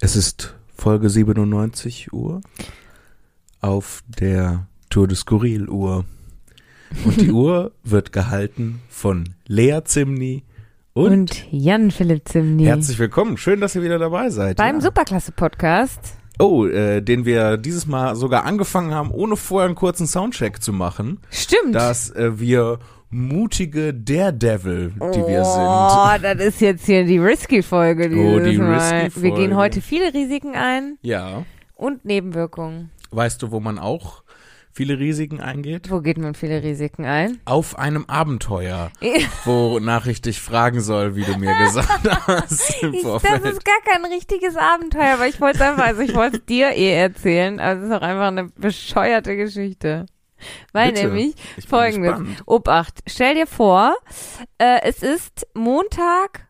Es ist Folge 97 Uhr auf der Tour de Skurril Uhr. Und die Uhr wird gehalten von Lea Zimni und, Und Jan Philipp Zimni. herzlich willkommen. Schön, dass ihr wieder dabei seid. Beim ja. Superklasse-Podcast. Oh, äh, den wir dieses Mal sogar angefangen haben, ohne vorher einen kurzen Soundcheck zu machen, Stimmt. dass äh, wir mutige Daredevil, die wir Oh, sind. das ist jetzt hier die Risky-Folge. Oh, die. Risky-Folge. Wir gehen heute viele Risiken ein Ja. und Nebenwirkungen. Weißt du, wo man auch viele Risiken eingeht? Wo geht man viele Risiken ein? Auf einem Abenteuer, wonach ich dich fragen soll, wie du mir gesagt hast im Ich, das Vorfeld. ist gar kein richtiges Abenteuer, aber ich wollte es einfach, also ich wollte es dir eh erzählen, aber es ist auch einfach eine bescheuerte Geschichte. Weil Bitte. nämlich folgendes, gespannt. Obacht, stell dir vor, äh, es ist Montag,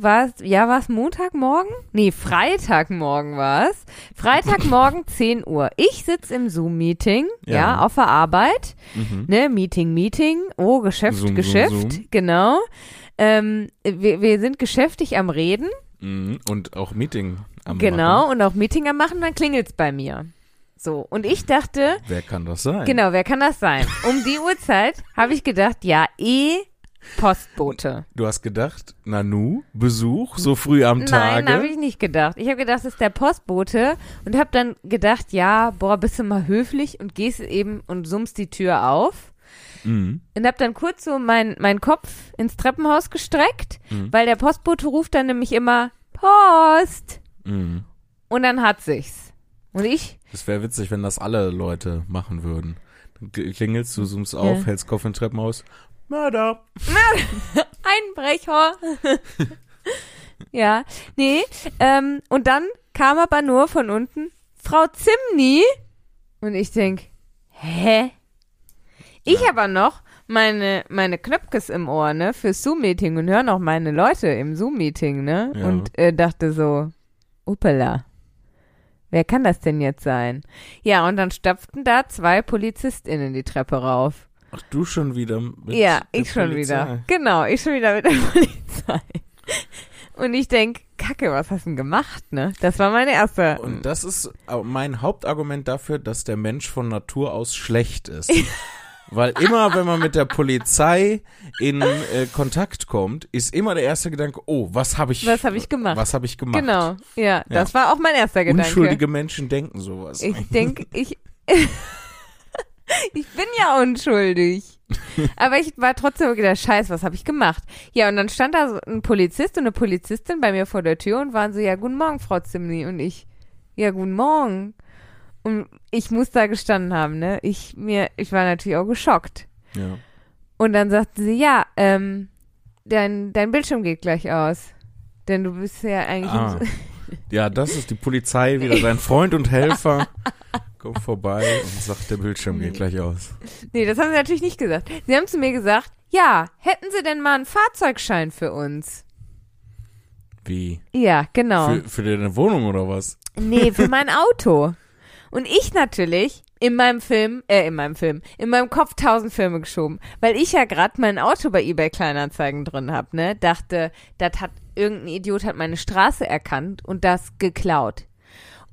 was, ja, war es Montagmorgen? Nee, Freitagmorgen war es. Freitagmorgen 10 Uhr. Ich sitz im Zoom-Meeting, ja. Ja. auf der Arbeit, Mhm. ne, Meeting, Meeting, oh, Geschäft, Zoom, Zoom, Geschäft, Zoom. genau. Ähm, wir, wir sind geschäftig am Reden, Mhm. Und auch Meeting am genau, Machen. und auch Meeting am machen, dann klingelt's bei mir. So, und ich dachte, Wer kann das sein? Genau, wer kann das sein? Um die Uhrzeit habe ich gedacht, ja, eh Postbote. Du hast gedacht, Nanu, Besuch, so früh am Tage. Nein, habe ich nicht gedacht. Ich habe gedacht, es ist der Postbote und habe dann gedacht, ja, boah, bist du mal höflich und gehst eben und summst die Tür auf. Mhm. Und habe dann kurz so meinen mein Kopf ins Treppenhaus gestreckt, Mhm. weil der Postbote ruft dann nämlich immer Post Mhm. und dann hat sich's. Und ich, Das wäre witzig, wenn das alle Leute machen würden. Dann kl- klingelst du, zoomst auf, Ja. hältst Kopf in Treppenhaus. Mörder. Einbrecher. ja, nee. Ähm, und dann kam aber nur von unten Frau Zimni. Und ich denk, hä? Ich Ja. aber noch meine, meine Knöpkes im Ohr, ne, fürs Zoom-Meeting und höre noch meine Leute im Zoom-Meeting, ne? Ja. Und äh, dachte so, upala. Wer kann das denn jetzt sein? Ja, und dann stapften da zwei PolizistInnen die Treppe rauf. Ach, du schon wieder mit Ja, ich schon Polizei. wieder. Genau, ich schon wieder mit der Polizei. Und ich denk, Kacke, was hast du denn gemacht, ne? Das war meine erste. Und das ist mein Hauptargument dafür, dass der Mensch von Natur aus schlecht ist. Weil immer, wenn man mit der Polizei in äh, Kontakt kommt, ist immer der erste Gedanke, oh, was habe ich, Was hab ich gemacht? Was habe ich gemacht? genau, ja, das war auch mein erster Gedanke. Unschuldige Menschen denken sowas. Ich denk, ich, ich bin ja unschuldig. Aber ich war trotzdem gedacht, scheiß, was habe ich gemacht? Ja, und dann stand da so ein Polizist und eine Polizistin bei mir vor der Tür und waren so, ja, guten Morgen, Frau Zimni. Und ich, ja, guten Morgen. Und ich muss da gestanden haben, ne? Ich, mir, ich war natürlich auch geschockt. ja. Und dann sagte sie, ja, ähm, dein, dein Bildschirm geht gleich aus. Denn du bist ja eigentlich. Ah. ja, das ist die Polizei, wieder dein Freund und Helfer. Kommt vorbei und sagt, der Bildschirm geht gleich aus. Nee, das haben sie natürlich nicht gesagt. Sie haben zu mir gesagt, ja, hätten sie denn mal einen Fahrzeugschein für uns? Wie? Ja, genau. Für, für deine Wohnung oder was? nee, für mein Auto. Und ich natürlich in meinem Film, äh, in meinem Film, in meinem Kopf tausend Filme geschoben, weil ich ja gerade mein Auto bei eBay Kleinanzeigen drin hab, ne? Dachte, das hat irgendein Idiot hat meine Straße erkannt und das geklaut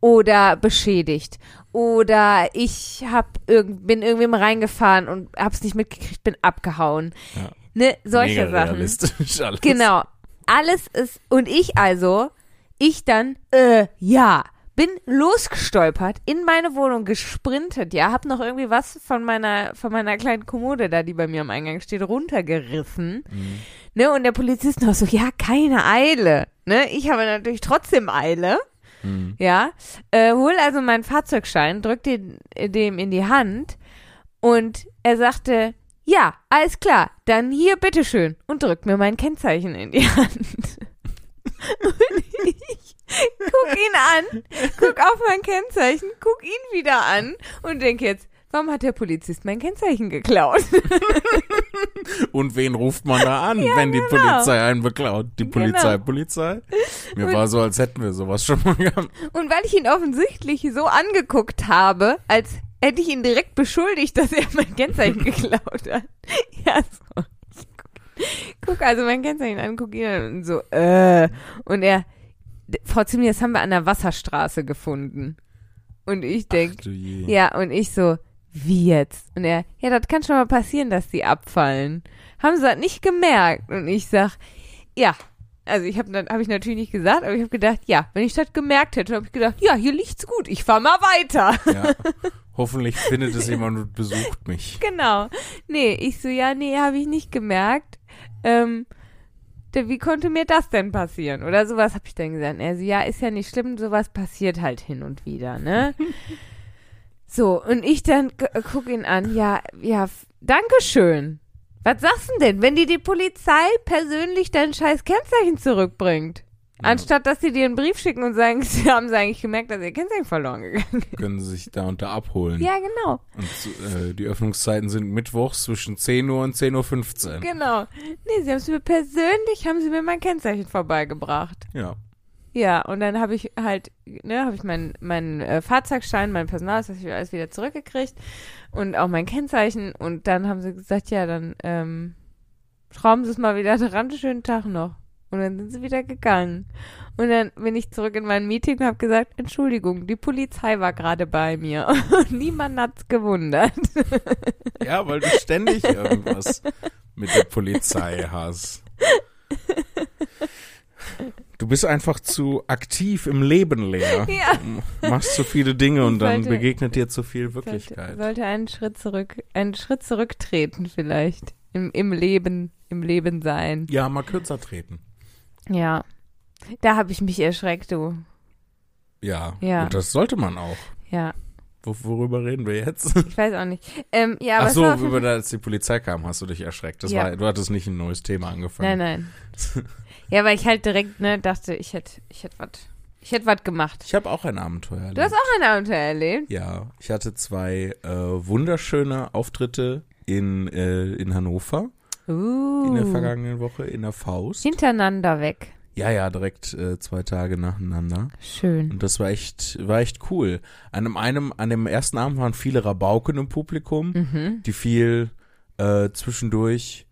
oder beschädigt oder ich hab irgend, bin irgendwem reingefahren und hab's nicht mitgekriegt, bin abgehauen. Ja. Ne, solche Mega Sachen. realistisch alles. Genau. Alles ist, und ich also, ich dann, äh, ja, bin losgestolpert, in meine Wohnung gesprintet, ja, hab noch irgendwie was von meiner, von meiner kleinen Kommode da, die bei mir am Eingang steht, runtergerissen. Mhm. Ne, und der Polizist noch so, ja, keine Eile. Ne, ich habe natürlich trotzdem Eile. Mhm. Ja, äh, hol also meinen Fahrzeugschein, drück den dem in die Hand und er sagte, ja, alles klar, dann hier, bitteschön und drückt mir mein Kennzeichen in die Hand. und ich guck ihn an, guck auf mein Kennzeichen, guck ihn wieder an und denk jetzt, warum hat der Polizist mein Kennzeichen geklaut? Und wen ruft man da an, wenn die genau. Polizei einen beklaut? Die Polizei, Genau. Polizei? Mir Und- war so, als hätten wir sowas schon mal gehabt. Und weil ich ihn offensichtlich so angeguckt habe, als hätte ich ihn direkt beschuldigt, dass er mein Kennzeichen geklaut hat. Ja, so. Ich guck, guck also mein Kennzeichen an, guck ihn an und so, äh. Und er, Frau Zimni, das haben wir an der Wasserstraße gefunden. Und ich denk, Ach du je. ja, und ich so, wie jetzt? Und er, ja, das kann schon mal passieren, dass die abfallen. Haben sie das nicht gemerkt? Und ich sag, ja. Also ich habe hab ich natürlich nicht gesagt, aber ich habe gedacht, ja, wenn ich das gemerkt hätte, habe ich gedacht, ja, hier liegt's gut, ich fahr mal weiter. Ja. Hoffentlich findet es jemand und besucht mich. genau. Nee, ich so, ja, nee, habe ich nicht gemerkt. Ähm, wie konnte mir das denn passieren? Oder sowas habe ich dann gesagt. Er so, ja, ist ja nicht schlimm, sowas passiert halt hin und wieder, ne? so, und ich dann g- äh, guck ihn an, ja, ja, f- Dankeschön. Was sagst du denn, wenn dir die Polizei persönlich dein scheiß Kennzeichen zurückbringt? Anstatt dass sie dir einen Brief schicken und sagen, sie haben sie eigentlich gemerkt, dass ihr Kennzeichen verloren gegangen ist. Können sie sich da und da abholen. Ja, genau. Und äh, die Öffnungszeiten sind mittwochs zwischen 10 Uhr und 10.15 Uhr. Genau. Nee, sie haben es mir persönlich, haben sie mir mein Kennzeichen vorbeigebracht. Ja. Ja, und dann habe ich halt, ne, habe ich meinen mein, äh, Fahrzeugschein, mein Personalausweis hab ich alles wieder zurückgekriegt und auch mein Kennzeichen und dann haben sie gesagt, ja, dann ähm, schrauben sie es mal wieder dran, schönen Tag noch. Und dann sind sie wieder gegangen. Und dann bin ich zurück in mein Meeting und habe gesagt, Entschuldigung, die Polizei war gerade bei mir. Und niemand hat's gewundert. Ja, weil du ständig irgendwas mit der Polizei hast. Du bist einfach zu aktiv im Leben, Lea. Ja. Machst zu viele Dinge und Ich dann sollte- begegnet dir zu viel Sollte, Wirklichkeit. sollte einen Schritt zurück, einen Schritt zurücktreten vielleicht. Im, im Leben, im Leben sein. Ja, mal kürzer treten. Ja. Da habe ich mich erschreckt, du. Ja, Ja. und das sollte man auch. Ja, Wo, worüber reden wir jetzt? ich weiß auch nicht. Ähm, ja, aber Ach so, über als die Polizei kam, hast du dich erschreckt. Das Ja. war, du hattest nicht ein neues Thema angefangen. Nein, nein. ja, weil ich halt direkt, ne, dachte, ich hätte, ich hätte was, ich hätte was gemacht. Ich habe auch ein Abenteuer erlebt. Du hast auch ein Abenteuer erlebt? Ja, ich hatte zwei äh, wunderschöne Auftritte in, äh, in Hannover Uh. in der vergangenen Woche in der Faust. Hintereinander weg. Ja, ja, direkt äh, zwei Tage nacheinander. Schön. Und das war echt, war echt cool. An dem, einem, an dem ersten Abend waren viele Rabauken im Publikum, Mhm. die viel äh, zwischendurch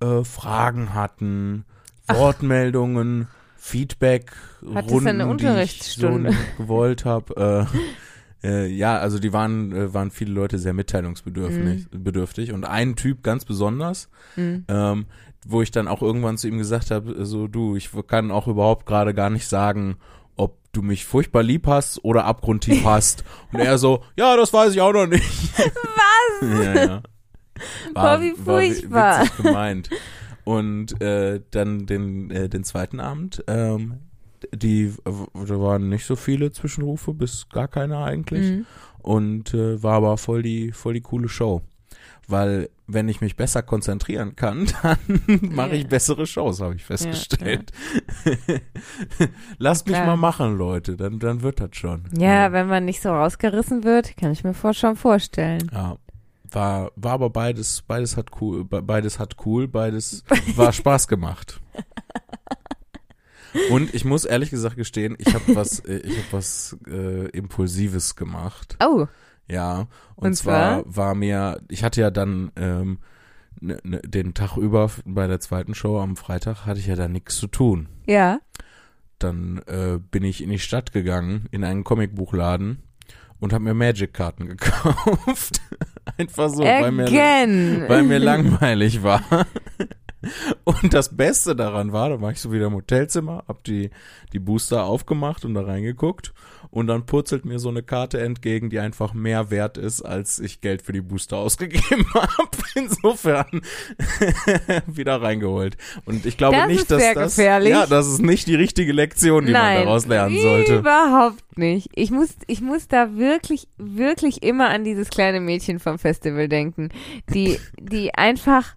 äh, Fragen hatten, Wortmeldungen, Feedback, Hattest du Runden, eine die ich Unterrichtsstunde? so gewollt habe. Äh, äh, ja, also die waren, äh, waren viele Leute sehr mitteilungsbedürftig bedürftig. und ein Typ ganz besonders, Mhm. ähm, wo ich dann auch irgendwann zu ihm gesagt habe, so du, ich kann auch überhaupt gerade gar nicht sagen, ob du mich furchtbar lieb hast oder abgrundtief hast. Und er so, ja, das weiß ich auch noch nicht. Was? ja, ja. Boah, wie wi- furchtbar. witzig gemeint. Und äh, dann den, äh, den zweiten Abend, ähm, die, da waren nicht so viele Zwischenrufe, bis gar keine eigentlich Mhm. und äh, war aber voll die voll die coole Show, weil wenn ich mich besser konzentrieren kann, dann mache ich Ja. bessere Shows, habe ich festgestellt. Lasst mich mal machen, Leute, dann dann wird das schon. Ja, wenn man nicht so rausgerissen wird, kann ich mir vor, schon vorstellen. ja. War war aber beides beides hat cool be- beides hat cool beides war Spaß gemacht. Und ich muss ehrlich gesagt gestehen, ich habe was, äh, ich habe was äh, Impulsives gemacht. Oh, Ja, und, Und zwar, war mir, ich hatte ja dann ähm, ne, ne, den Tag über bei der zweiten Show am Freitag hatte ich ja da nichts zu tun. ja. Dann äh, bin ich in die Stadt gegangen, in einen Comicbuchladen und habe mir Magic-Karten gekauft. Einfach so, weil mir, weil mir langweilig war. Und das Beste daran war, da war ich so wieder im Hotelzimmer, hab die, die Booster aufgemacht und da reingeguckt und dann purzelt mir so eine Karte entgegen, die einfach mehr wert ist, als ich Geld für die Booster ausgegeben habe. Insofern wieder reingeholt. Und ich glaube Das nicht, dass sehr das, gefährlich. ja, das ist nicht die richtige Lektion, die Nein, man daraus lernen sollte. Überhaupt nicht. Ich muss, ich muss da wirklich, wirklich immer an dieses kleine Mädchen vom Festival denken, die, die einfach,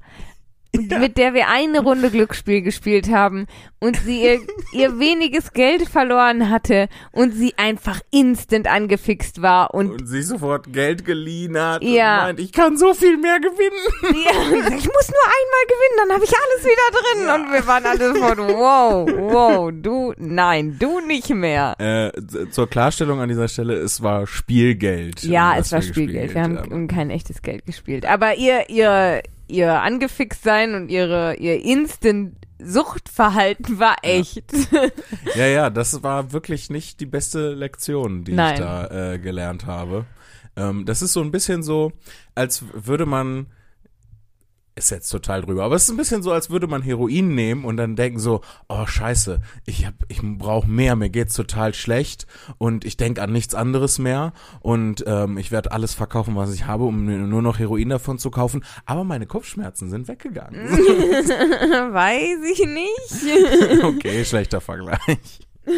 mit der wir eine Runde Glücksspiel gespielt haben und sie ihr, ihr weniges Geld verloren hatte und sie einfach instant angefixt war und Und sich sofort Geld geliehen hat Ja. und meint, ich kann so viel mehr gewinnen. Ja, ich muss nur einmal gewinnen, dann habe ich alles wieder drin. Und wir waren alle sofort, wow, wow, du, nein, du nicht mehr. Äh, zur Klarstellung an dieser Stelle, es war Spielgeld. Ja, es war Spielgeld. Wir haben um kein echtes Geld gespielt. Aber ihr, ihr, ihr angefixt sein und ihre, ihr instant Suchtverhalten war echt. Ja, ja, das war wirklich nicht die beste Lektion, die Nein. ich da äh, gelernt habe. Ähm, das ist so ein bisschen so, als würde man, ist jetzt total drüber, aber es ist ein bisschen so, als würde man Heroin nehmen und dann denken so, oh scheiße, ich hab, ich brauche mehr, mir geht's total schlecht und ich denke an nichts anderes mehr und ähm, ich werde alles verkaufen, was ich habe, um nur noch Heroin davon zu kaufen, aber meine Kopfschmerzen sind weggegangen. Weiß ich nicht. okay, schlechter Vergleich.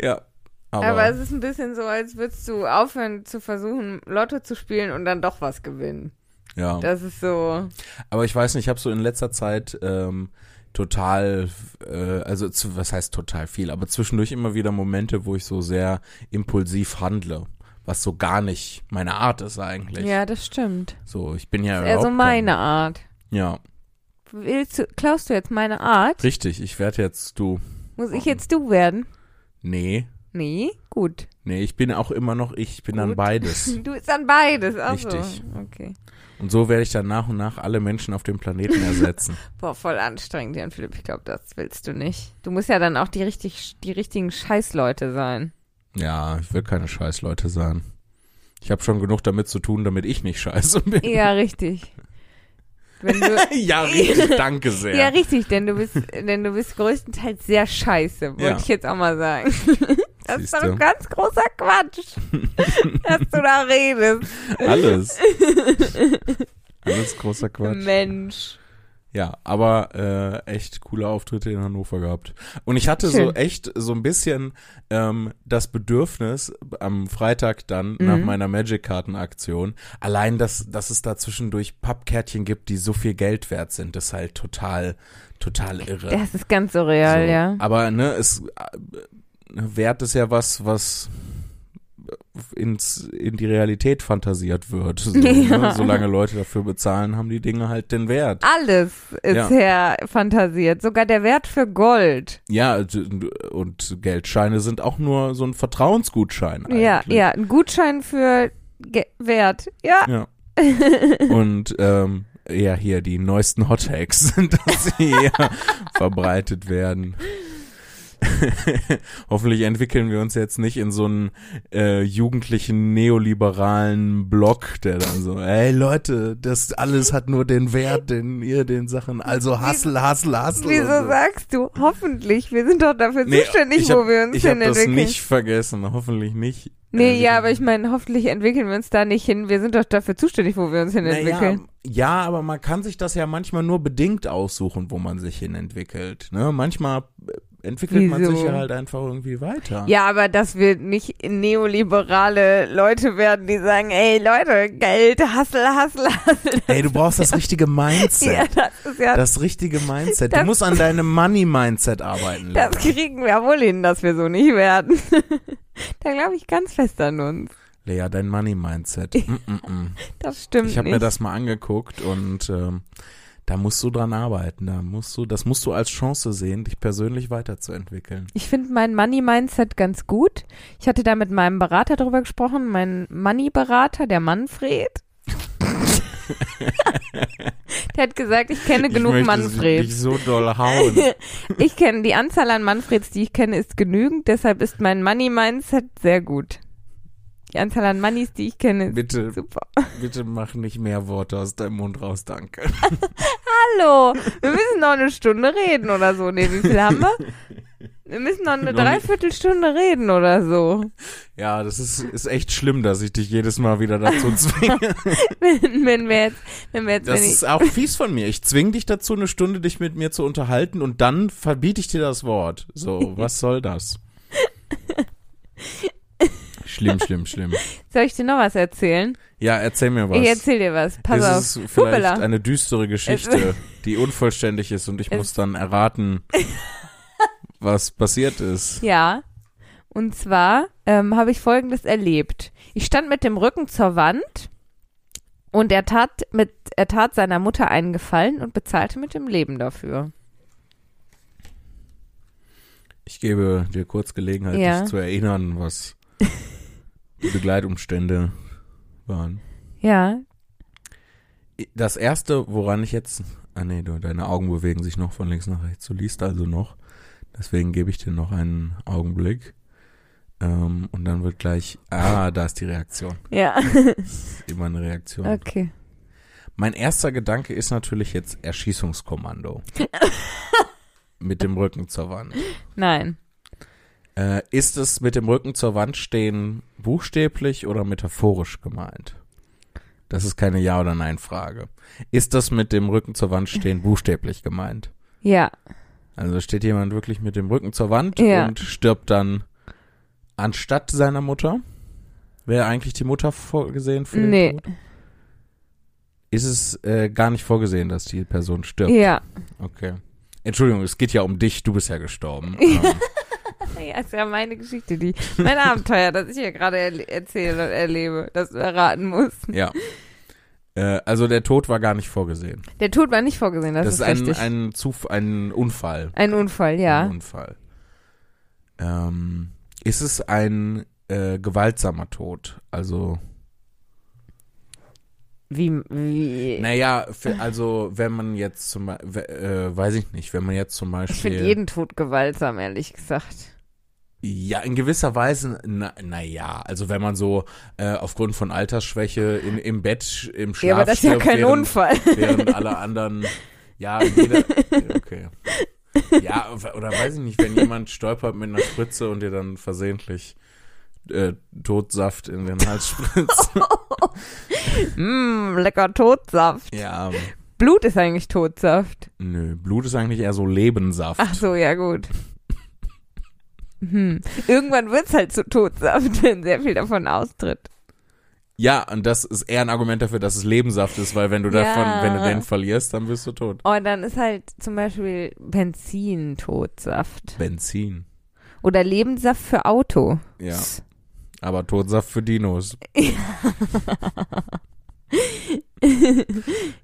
ja. Aber, Aber es ist ein bisschen so, als würdest du aufhören zu versuchen, Lotto zu spielen und dann doch was gewinnen. ja. Das ist so. aber ich weiß nicht, ich habe so in letzter Zeit ähm, total, äh, also zu, was heißt total viel, aber zwischendurch immer wieder Momente, wo ich so sehr impulsiv handle, was so gar nicht meine Art ist eigentlich. Ja, das stimmt. So, ich bin ja Eher so meine Art. Kein, ja, Willst du, klaust du jetzt meine Art? richtig. Ich werde jetzt du. Muss ich jetzt du werden? Nee, Nee? Gut. nee, ich bin auch immer noch ich. Ich bin dann Gut. beides. Du bist dann beides. So. Richtig. Okay. Und so werde ich dann nach und nach alle Menschen auf dem Planeten ersetzen. Boah, voll anstrengend, Jan Philipp. Ich glaube, das willst du nicht. Du musst ja dann auch die, richtig, die richtigen Scheißleute sein. Ja, ich will keine Scheißleute sein. Ich habe schon genug damit zu tun, damit ich nicht scheiße bin. Ja, richtig. Ja, richtig, danke sehr. ja, richtig, denn du bist, denn du bist größtenteils sehr scheiße, wollte Ja. ich jetzt auch mal sagen. Das ist doch ein ganz großer Quatsch, dass du da redest. Alles. Alles großer Quatsch. Mensch. Ja, aber äh, echt coole Auftritte in Hannover gehabt. Und ich hatte so Schön. echt so ein bisschen ähm, das Bedürfnis am Freitag dann nach Mhm. meiner Magic-Karten-Aktion, allein, dass, dass es da zwischendurch Pappkärtchen gibt, die so viel Geld wert sind, ist halt total, total irre. Das ist ganz surreal, So. ja. Aber ne, es äh, Wert ist ja was, was ins, in die Realität fantasiert wird. So, Ja. ne? Solange Leute dafür bezahlen, haben die Dinge halt den Wert. Alles ist Ja. herfantasiert. Sogar der Wert für Gold. Ja, und Geldscheine sind auch nur so ein Vertrauensgutschein. Ja, eigentlich. ja. Ein Gutschein für Ge Wert. Ja. Ja. Und ähm, ja, hier die neuesten Hothacks, dass sie verbreitet werden. Hoffentlich entwickeln wir uns jetzt nicht in so einen äh, jugendlichen neoliberalen Block, der dann so, ey Leute, das alles hat nur den Wert, den ihr den Sachen, also hustle, hustle, hustle. Wieso so. sagst du hoffentlich? Wir sind doch dafür Nee, zuständig, hab, wo wir uns Ich habe hin das entwickeln. nicht vergessen, hoffentlich nicht. nee, Äh, ja, aber ich meine, hoffentlich entwickeln wir uns da nicht hin. Wir sind doch dafür zuständig, wo wir uns hin Naja, entwickeln. ja, aber man kann sich das ja manchmal nur bedingt aussuchen, wo man sich hin entwickelt. Ne? Manchmal entwickelt man Wieso? sich ja halt einfach irgendwie weiter. Ja, aber dass wir nicht neoliberale Leute werden, die sagen, ey Leute, Geld, Hassel, Hassel, Hassel. Ey, du brauchst das richtige Mindset. Ja, das ist ja, das, Das richtige Mindset. Du Das- musst an deinem Money-Mindset arbeiten. Lea. kriegen wir wohl hin, dass wir so nicht werden. da glaube ich ganz fest an uns. Lea, dein Money-Mindset. Mm, mm, mm. Das stimmt Ich habe mir das mal angeguckt und ähm, da musst du dran arbeiten. Da musst du, das musst du als Chance sehen, dich persönlich weiterzuentwickeln. Ich finde mein Money-Mindset ganz gut. Ich hatte da mit meinem Berater drüber gesprochen, mein Money-Berater, der Manfred. der hat gesagt, ich kenne genug ich Manfreds. dich so doll hauen. Ich kenne die Anzahl an Manfreds, die ich kenne, ist genügend. Deshalb ist mein Money-Mindset sehr gut. Die Anzahl an Moneys, die ich kenne, ist Bitte, super. bitte mach nicht mehr Worte aus deinem Mund raus, danke. Hallo, wir müssen noch eine Stunde reden oder so. Nee, wie viel haben wir? Wir müssen noch eine Noch nicht. Dreiviertelstunde reden oder so. Ja, das ist, ist echt schlimm, dass ich dich jedes Mal wieder dazu zwinge. Wenn, wenn wir jetzt, wenn wir jetzt, Das ist auch fies von mir. Ich zwinge dich dazu, eine Stunde dich mit mir zu unterhalten und dann verbiete ich dir das Wort. So, was soll das? Schlimm, schlimm, schlimm. soll ich dir noch was erzählen? Ja, erzähl mir was. Ich erzähl dir was. Pass auf. es ist vielleicht Hoppala. eine düstere Geschichte, die unvollständig ist und ich muss dann erraten, was passiert ist. Ja. Und zwar ähm, habe ich Folgendes erlebt. Ich stand mit dem Rücken zur Wand und er tat mit, er tat seiner Mutter einen Gefallen und bezahlte mit dem Leben dafür. Ich gebe dir kurz Gelegenheit, Ja. dich zu erinnern, was die Begleitumstände waren. Ja. das erste, woran ich jetzt, ah nee, du, deine Augen bewegen sich noch von links nach rechts, du liest also noch, deswegen gebe ich dir noch einen Augenblick. Ähm, und dann wird gleich, ah, da ist die Reaktion. Ja. Immer eine Reaktion. Okay. Mein erster Gedanke ist natürlich jetzt Erschießungskommando. mit dem Rücken zur Wand. Nein. Äh, ist es mit dem Rücken zur Wand stehen buchstäblich oder metaphorisch gemeint? Das ist keine Ja- oder Nein-Frage. Ist das mit dem Rücken zur Wand stehen buchstäblich gemeint? Ja. Also steht jemand wirklich mit dem Rücken zur Wand Ja. und stirbt dann anstatt seiner Mutter? Wäre eigentlich die Mutter vorgesehen für den Nee. Tod? Ist es äh, gar nicht vorgesehen, dass die Person stirbt? Ja. Okay. Entschuldigung, es geht ja um dich, du bist ja gestorben. Ähm, Ja, ist ja meine Geschichte, die, mein Abenteuer, das ich hier gerade erle erzähle und erlebe, das du erraten musst. ja. Äh, also der Tod war gar nicht vorgesehen. Der Tod war nicht vorgesehen, das, Das, ist ein, richtig. ein, Zuf ein Unfall. Ein Unfall, ja. Ein Unfall. Ähm, ist es ein äh, gewaltsamer Tod? Also, Wie, wie, naja, für, also wenn man jetzt zum Beispiel, äh, weiß ich nicht, wenn man jetzt zum ich finde Beispiel, jeden Tod gewaltsam, ehrlich gesagt. Ja, in gewisser Weise, na, na ja, also wenn man so äh, aufgrund von Altersschwäche in, im Bett, im Schlaf Ja, aber das ist ja kein während, Unfall. während alle anderen, ja, jeder, okay. Ja, oder weiß ich nicht, wenn jemand stolpert mit einer Spritze und dir dann versehentlich äh, Totsaft in den Hals spritzt. Mmm, lecker Todsaft. ja, Blut ist eigentlich Todsaft. nö, Blut ist eigentlich eher so Lebensaft. Ach so, ja gut. Hm. Irgendwann wird's halt zu Todsaft, wenn sehr viel davon austritt. Ja, und das ist eher ein Argument dafür, dass es Lebensaft ist, weil wenn du davon, Ja. wenn du den verlierst, dann bist du tot. Und dann ist halt zum Beispiel Benzin Todsaft. Benzin. Oder Lebenssaft für Auto. Ja. Aber Totsaft für Dinos.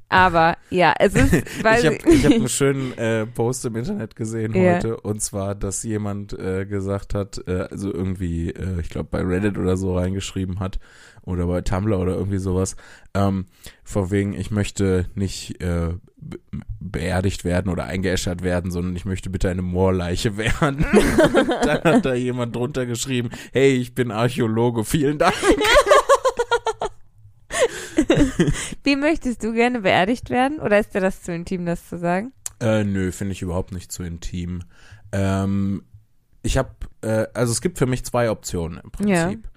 Aber ja, es ist, weil ich habe hab einen schönen äh, Post im Internet gesehen Ja. heute und zwar, dass jemand äh, gesagt hat, äh, also irgendwie, äh, ich glaube bei Reddit oder so reingeschrieben hat oder bei Tumblr oder irgendwie sowas, ähm, vor wegen, ich möchte nicht äh, be beerdigt werden oder eingeäschert werden, sondern ich möchte bitte eine Moorleiche werden. und dann hat da jemand drunter geschrieben, hey, ich bin Archäologe, vielen Dank. Wie möchtest du gerne beerdigt werden? Oder ist dir das zu intim, das zu sagen? Äh, nö, finde ich überhaupt nicht zu intim. Ähm, ich habe, äh, also es gibt für mich zwei Optionen im Prinzip.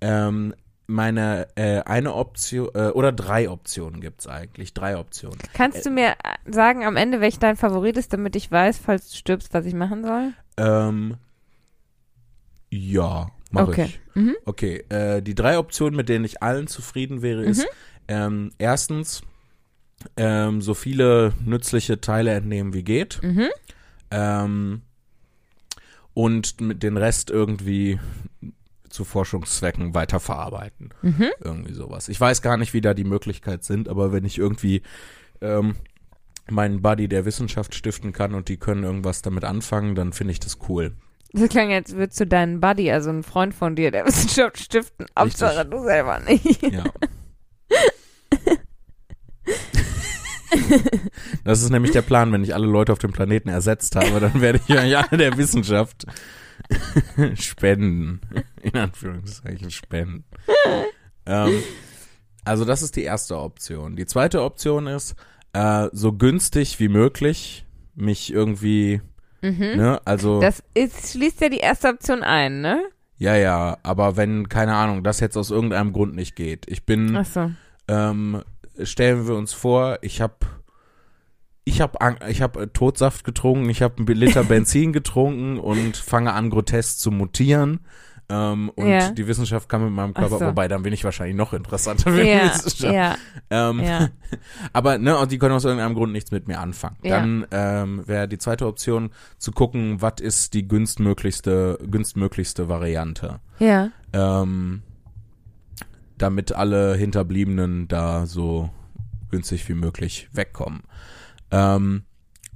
Ähm, meine äh, eine Option äh, oder drei Optionen gibt's eigentlich, drei Optionen. Kannst du mir sagen am Ende, welch dein Favorit ist, damit ich weiß, falls du stirbst, was ich machen soll? Ähm, ja, mache Okay. ich. Mhm. Okay, äh, die drei Optionen, mit denen ich allen zufrieden wäre, ist Mhm. ähm, erstens ähm, so viele nützliche Teile entnehmen wie geht. Mhm. Ähm, und mit den Rest irgendwie zu Forschungszwecken weiterverarbeiten. Mhm. Irgendwie sowas. Ich weiß gar nicht, wie da die Möglichkeiten sind, aber wenn ich irgendwie ähm, meinen Buddy der Wissenschaft stiften kann und die können irgendwas damit anfangen, dann finde ich das cool. Das klang jetzt, würdest du deinen Buddy, also einen Freund von dir, der Wissenschaft stiften. Hauptsache du selber nicht. Ja. Das ist nämlich der Plan, wenn ich alle Leute auf dem Planeten ersetzt habe, dann werde ich eigentlich alle der Wissenschaft spenden. In Anführungszeichen spenden. ähm, also das ist die erste Option. Die zweite Option ist, äh, so günstig wie möglich mich irgendwie, Mhm. ne, also, Das ist, schließt ja die erste Option ein, ne? ja, ja, aber wenn, keine Ahnung, das jetzt aus irgendeinem Grund nicht geht. Ich bin, so. ähm, stellen wir uns vor, ich habe ich habe ich hab äh, Totsaft getrunken, ich habe einen Liter Benzin getrunken und fange an grotesk zu mutieren. Ähm, und Ja. die Wissenschaft kann mit meinem Körper, so. wobei dann bin ich wahrscheinlich noch interessanter für die Ja, Wissenschaft. ja, Ähm, ja. aber ne, und die können aus irgendeinem Grund nichts mit mir anfangen. Dann ähm, wäre die zweite Option zu gucken, was ist die günstmöglichste, günstmöglichste Variante Ja. ähm, damit alle Hinterbliebenen da so günstig wie möglich wegkommen. Ähm,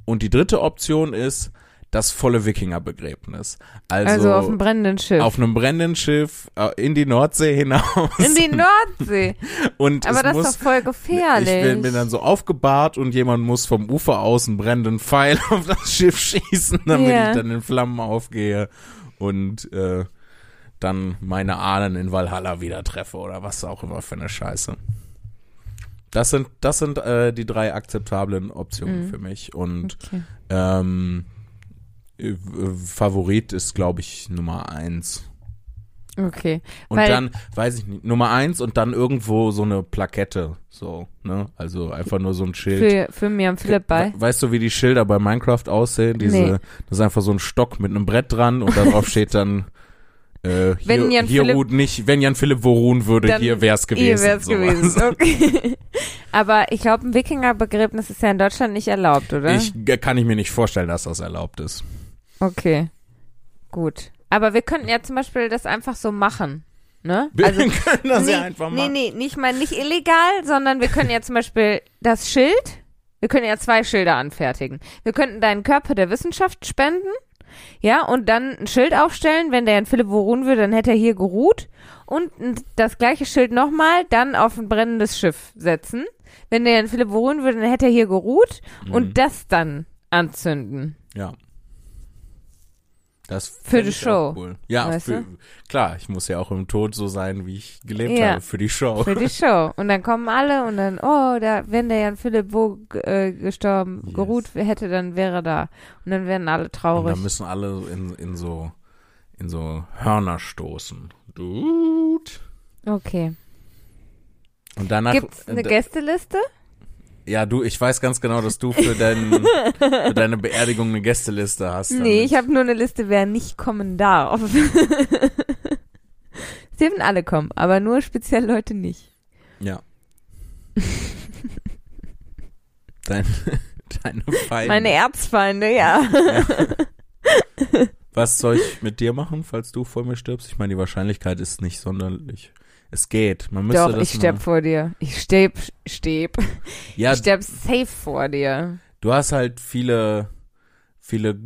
und die dritte Option ist, das volle Wikingerbegräbnis. Also, Also, auf dem brennenden Schiff. auf einem brennenden Schiff äh, in die Nordsee hinaus. In die Nordsee. und Aber das muss, ist doch voll gefährlich. Ich bin, bin dann so aufgebahrt und jemand muss vom Ufer aus einen brennenden Pfeil auf das Schiff schießen, damit Ja. ich dann in Flammen aufgehe und äh, dann meine Ahnen in Valhalla wieder treffe oder was auch immer für eine Scheiße. Das sind, das sind äh, die drei akzeptablen Optionen Mhm. für mich. Und okay. ähm, äh, Favorit ist, glaube ich, Nummer eins. okay. Und dann, weiß ich nicht, Nummer eins und dann irgendwo so eine Plakette. So, ne? Also einfach nur so ein Schild. Für, für mir und Philipp bei. We- Weißt du, wie die Schilder bei Minecraft aussehen? Diese, Nee. das ist einfach so ein Stock mit einem Brett dran und darauf steht dann, äh, hier, Wenn Jan hier Philipp- ruht nicht, wenn Jan Philipp wo ruhen würde, hier wär's gewesen. Hier wär's sowas. gewesen. Okay. Aber ich glaube, ein Wikingerbegräbnis ist ja in Deutschland nicht erlaubt, oder? Ich äh, kann ich mir nicht vorstellen, dass das erlaubt ist. Okay. Gut. Aber wir könnten ja zum Beispiel das einfach so machen. Ne? Wir Also, können das nee, ja einfach nee, machen. nee, nicht mal nicht illegal, sondern wir können ja zum Beispiel das Schild, wir können ja zwei Schilder anfertigen. Wir könnten deinen Körper der Wissenschaft spenden, ja, und dann ein Schild aufstellen, wenn der in Philipp wo ruhen würde, dann hätte er hier geruht und das gleiche Schild nochmal dann auf ein brennendes Schiff setzen. Wenn der in Philipp wo ruhen würde, dann hätte er hier geruht Mhm. und das dann anzünden. Ja. Das Für die Show, Cool. Ja, für, klar, ich muss ja auch im Tod so sein, wie ich gelebt Ja. habe, für die Show. Für die Show. Und dann kommen alle und dann, oh, da, wenn der Jan Philipp wo äh, gestorben, Yes. geruht hätte, dann wäre er da. Und dann werden alle Und traurig. dann müssen alle in, in so in so Hörner stoßen. Dude. Okay. Und danach Gibt's eine Gästeliste? Ja, du, ich weiß ganz genau, dass du für, dein, für deine Beerdigung eine Gästeliste hast. Nee, damit. ich habe nur eine Liste, wer nicht kommen darf. Sie dürfen alle kommen, aber nur speziell Leute nicht. Ja. Dein, deine Feinde. Meine Erzfeinde, ja. Was soll ich mit dir machen, falls du vor mir stirbst? Ich meine, die Wahrscheinlichkeit ist nicht sonderlich. Es geht. Man müsste Doch, das ich sterb vor dir. Ich sterb, sterb. Ja, Ich sterb safe vor dir. du hast halt viele, viele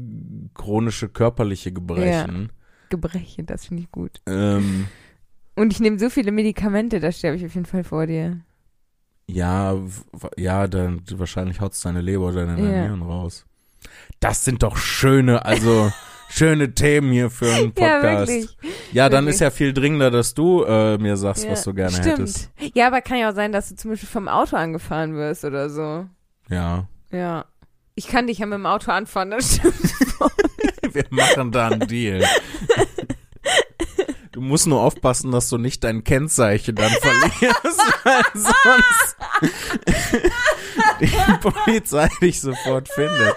chronische körperliche Gebrechen. Gebrechen, das finde ich gut. Ähm, Und ich nehme so viele Medikamente, da sterbe ich auf jeden Fall vor dir. ja, ja, dann wahrscheinlich haut's deine Leber oder deine Ja. Nieren raus. Das sind doch schöne, also schöne Themen hier für einen Ja, Podcast. wirklich. Ja, dann Wirklich. ist ja viel dringender, dass du äh, mir sagst, Ja, was du gerne stimmt. hättest. Ja, aber kann ja auch sein, dass du zum Beispiel vom Auto angefahren wirst oder so. Ja. Ja. Ich kann dich ja mit dem Auto anfahren, das stimmt. Wir machen da einen Deal. Du musst nur aufpassen, dass du nicht dein Kennzeichen dann verlierst, weil sonst die Polizei dich sofort findet.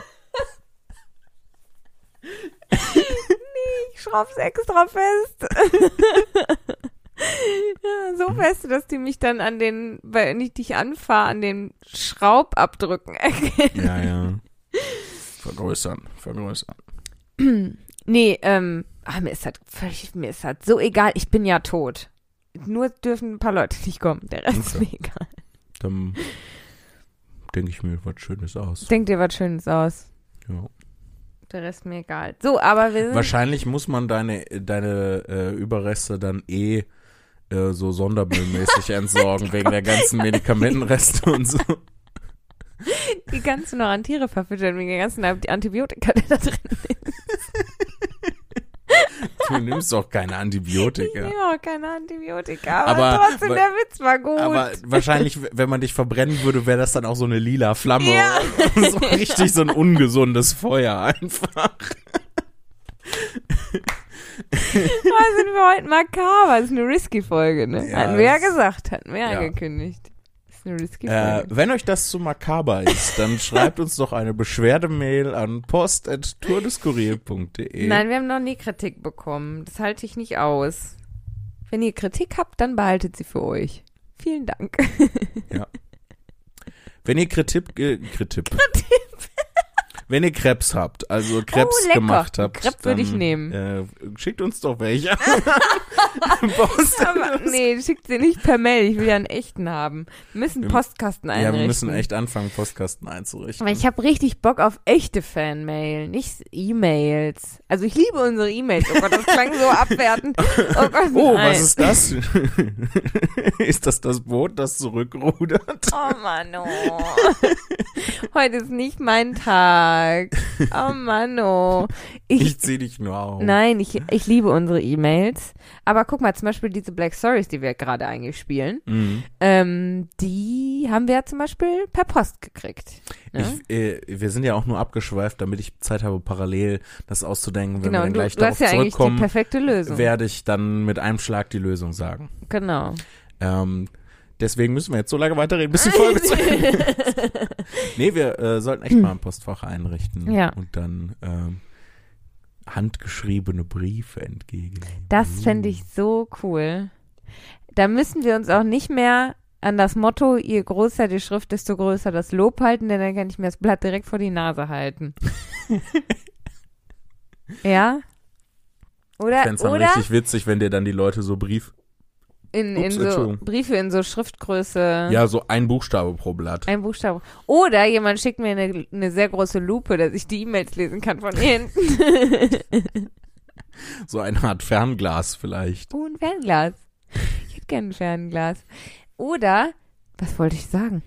Ich schraub's extra fest. Ja, so fest, dass die mich dann an den, wenn ich dich anfahre, an den Schraubabdrücken erkennen. Ja, ja. Vergrößern, vergrößern. Nee, ähm, ah, mir ist das völlig, mir ist das so egal, ich bin ja tot. Nur dürfen ein paar Leute nicht kommen, der Rest ist Okay. mir egal. Dann denke ich mir was Schönes aus. Denk dir was Schönes aus. Ja. Der Rest mir egal. So, aber wir sind. Wahrscheinlich muss man deine, deine äh, Überreste dann eh äh, so sondermüllmäßig entsorgen, wegen der ganzen Medikamentenreste und so. Die kannst du noch an Tiere verfüttern, wegen der ganzen Antibiotika, die da drin Du nimmst doch keine Ich Antibiotika. nehme auch keine Antibiotika, aber, Aber- trotzdem, der Witz war gut. Aber wahrscheinlich, wenn man dich verbrennen würde, wäre das dann auch so eine lila Flamme. Ja. so richtig so ein ungesundes Feuer einfach. Oh, sind wir heute makaber. Das ist eine Risky-Folge, ne? Ja, hatten wir ja gesagt, hatten wir ja ja. angekündigt. Äh, wenn euch das zu makaber ist, dann schreibt uns doch eine Beschwerdemail an post.tourdeskurrier.de. Nein, wir haben noch nie Kritik bekommen. Das halte ich nicht aus. Wenn ihr Kritik habt, dann behaltet sie für euch. Vielen Dank. Wenn ihr Kritik, äh, Kritik. Wenn ihr Krebs habt, also Krebs Oh, gemacht habt, Crepe würde ich nehmen. Äh, schickt uns doch welche. Aber, nee, schickt sie nicht per Mail. Ich will ja einen echten haben. Wir müssen Wir- Postkasten einrichten. Ja, wir müssen echt anfangen, Postkasten einzurichten. Aber ich habe richtig Bock auf echte Fanmail, nicht E-Mails. Also ich liebe unsere E-Mails. Oh Gott, das klang so abwertend. Oh Gott, Oh, was ist das? ist das das Boot, das zurückrudert? Oh Mann, oh. Heute ist nicht mein Tag. Oh Mann, oh. Ich, Ich zieh dich nur auf. nein, ich, ich liebe unsere E-Mails. Aber guck mal, zum Beispiel diese Black Stories, die wir gerade eigentlich spielen, Mhm. ähm, die haben wir ja zum Beispiel per Post gekriegt. Ne? Ich, äh, wir sind ja auch nur abgeschweift, damit ich Zeit habe, parallel das auszudenken. Wenn genau, wir dann du, gleich du hast darauf ja eigentlich die perfekte Lösung. werde ich dann mit einem Schlag die Lösung sagen. genau. Ähm, deswegen müssen wir jetzt so lange weiterreden, bis die Folge zu Ende ist. Nee, wir äh, sollten echt mal ein Postfach einrichten Ja. und dann ähm, handgeschriebene Briefe entgegen. Das fände ich so cool. Da müssen wir uns auch nicht mehr an das Motto, je größer die Schrift, desto größer das Lob halten, denn dann kann ich mir das Blatt direkt vor die Nase halten. ja? Ich Oder, fände es dann oder richtig witzig, wenn dir dann die Leute so Brief, in, in Ups, so Entschuldigung. Briefe in so Schriftgröße. ja, so ein Buchstabe pro Blatt. Ein Buchstabe. Oder jemand schickt mir eine, eine sehr große Lupe, dass ich die E-Mails lesen kann von hinten. So eine Art Fernglas vielleicht. Oh, ein Fernglas. Ich hätte gerne ein Fernglas. Oder, was wollte ich sagen?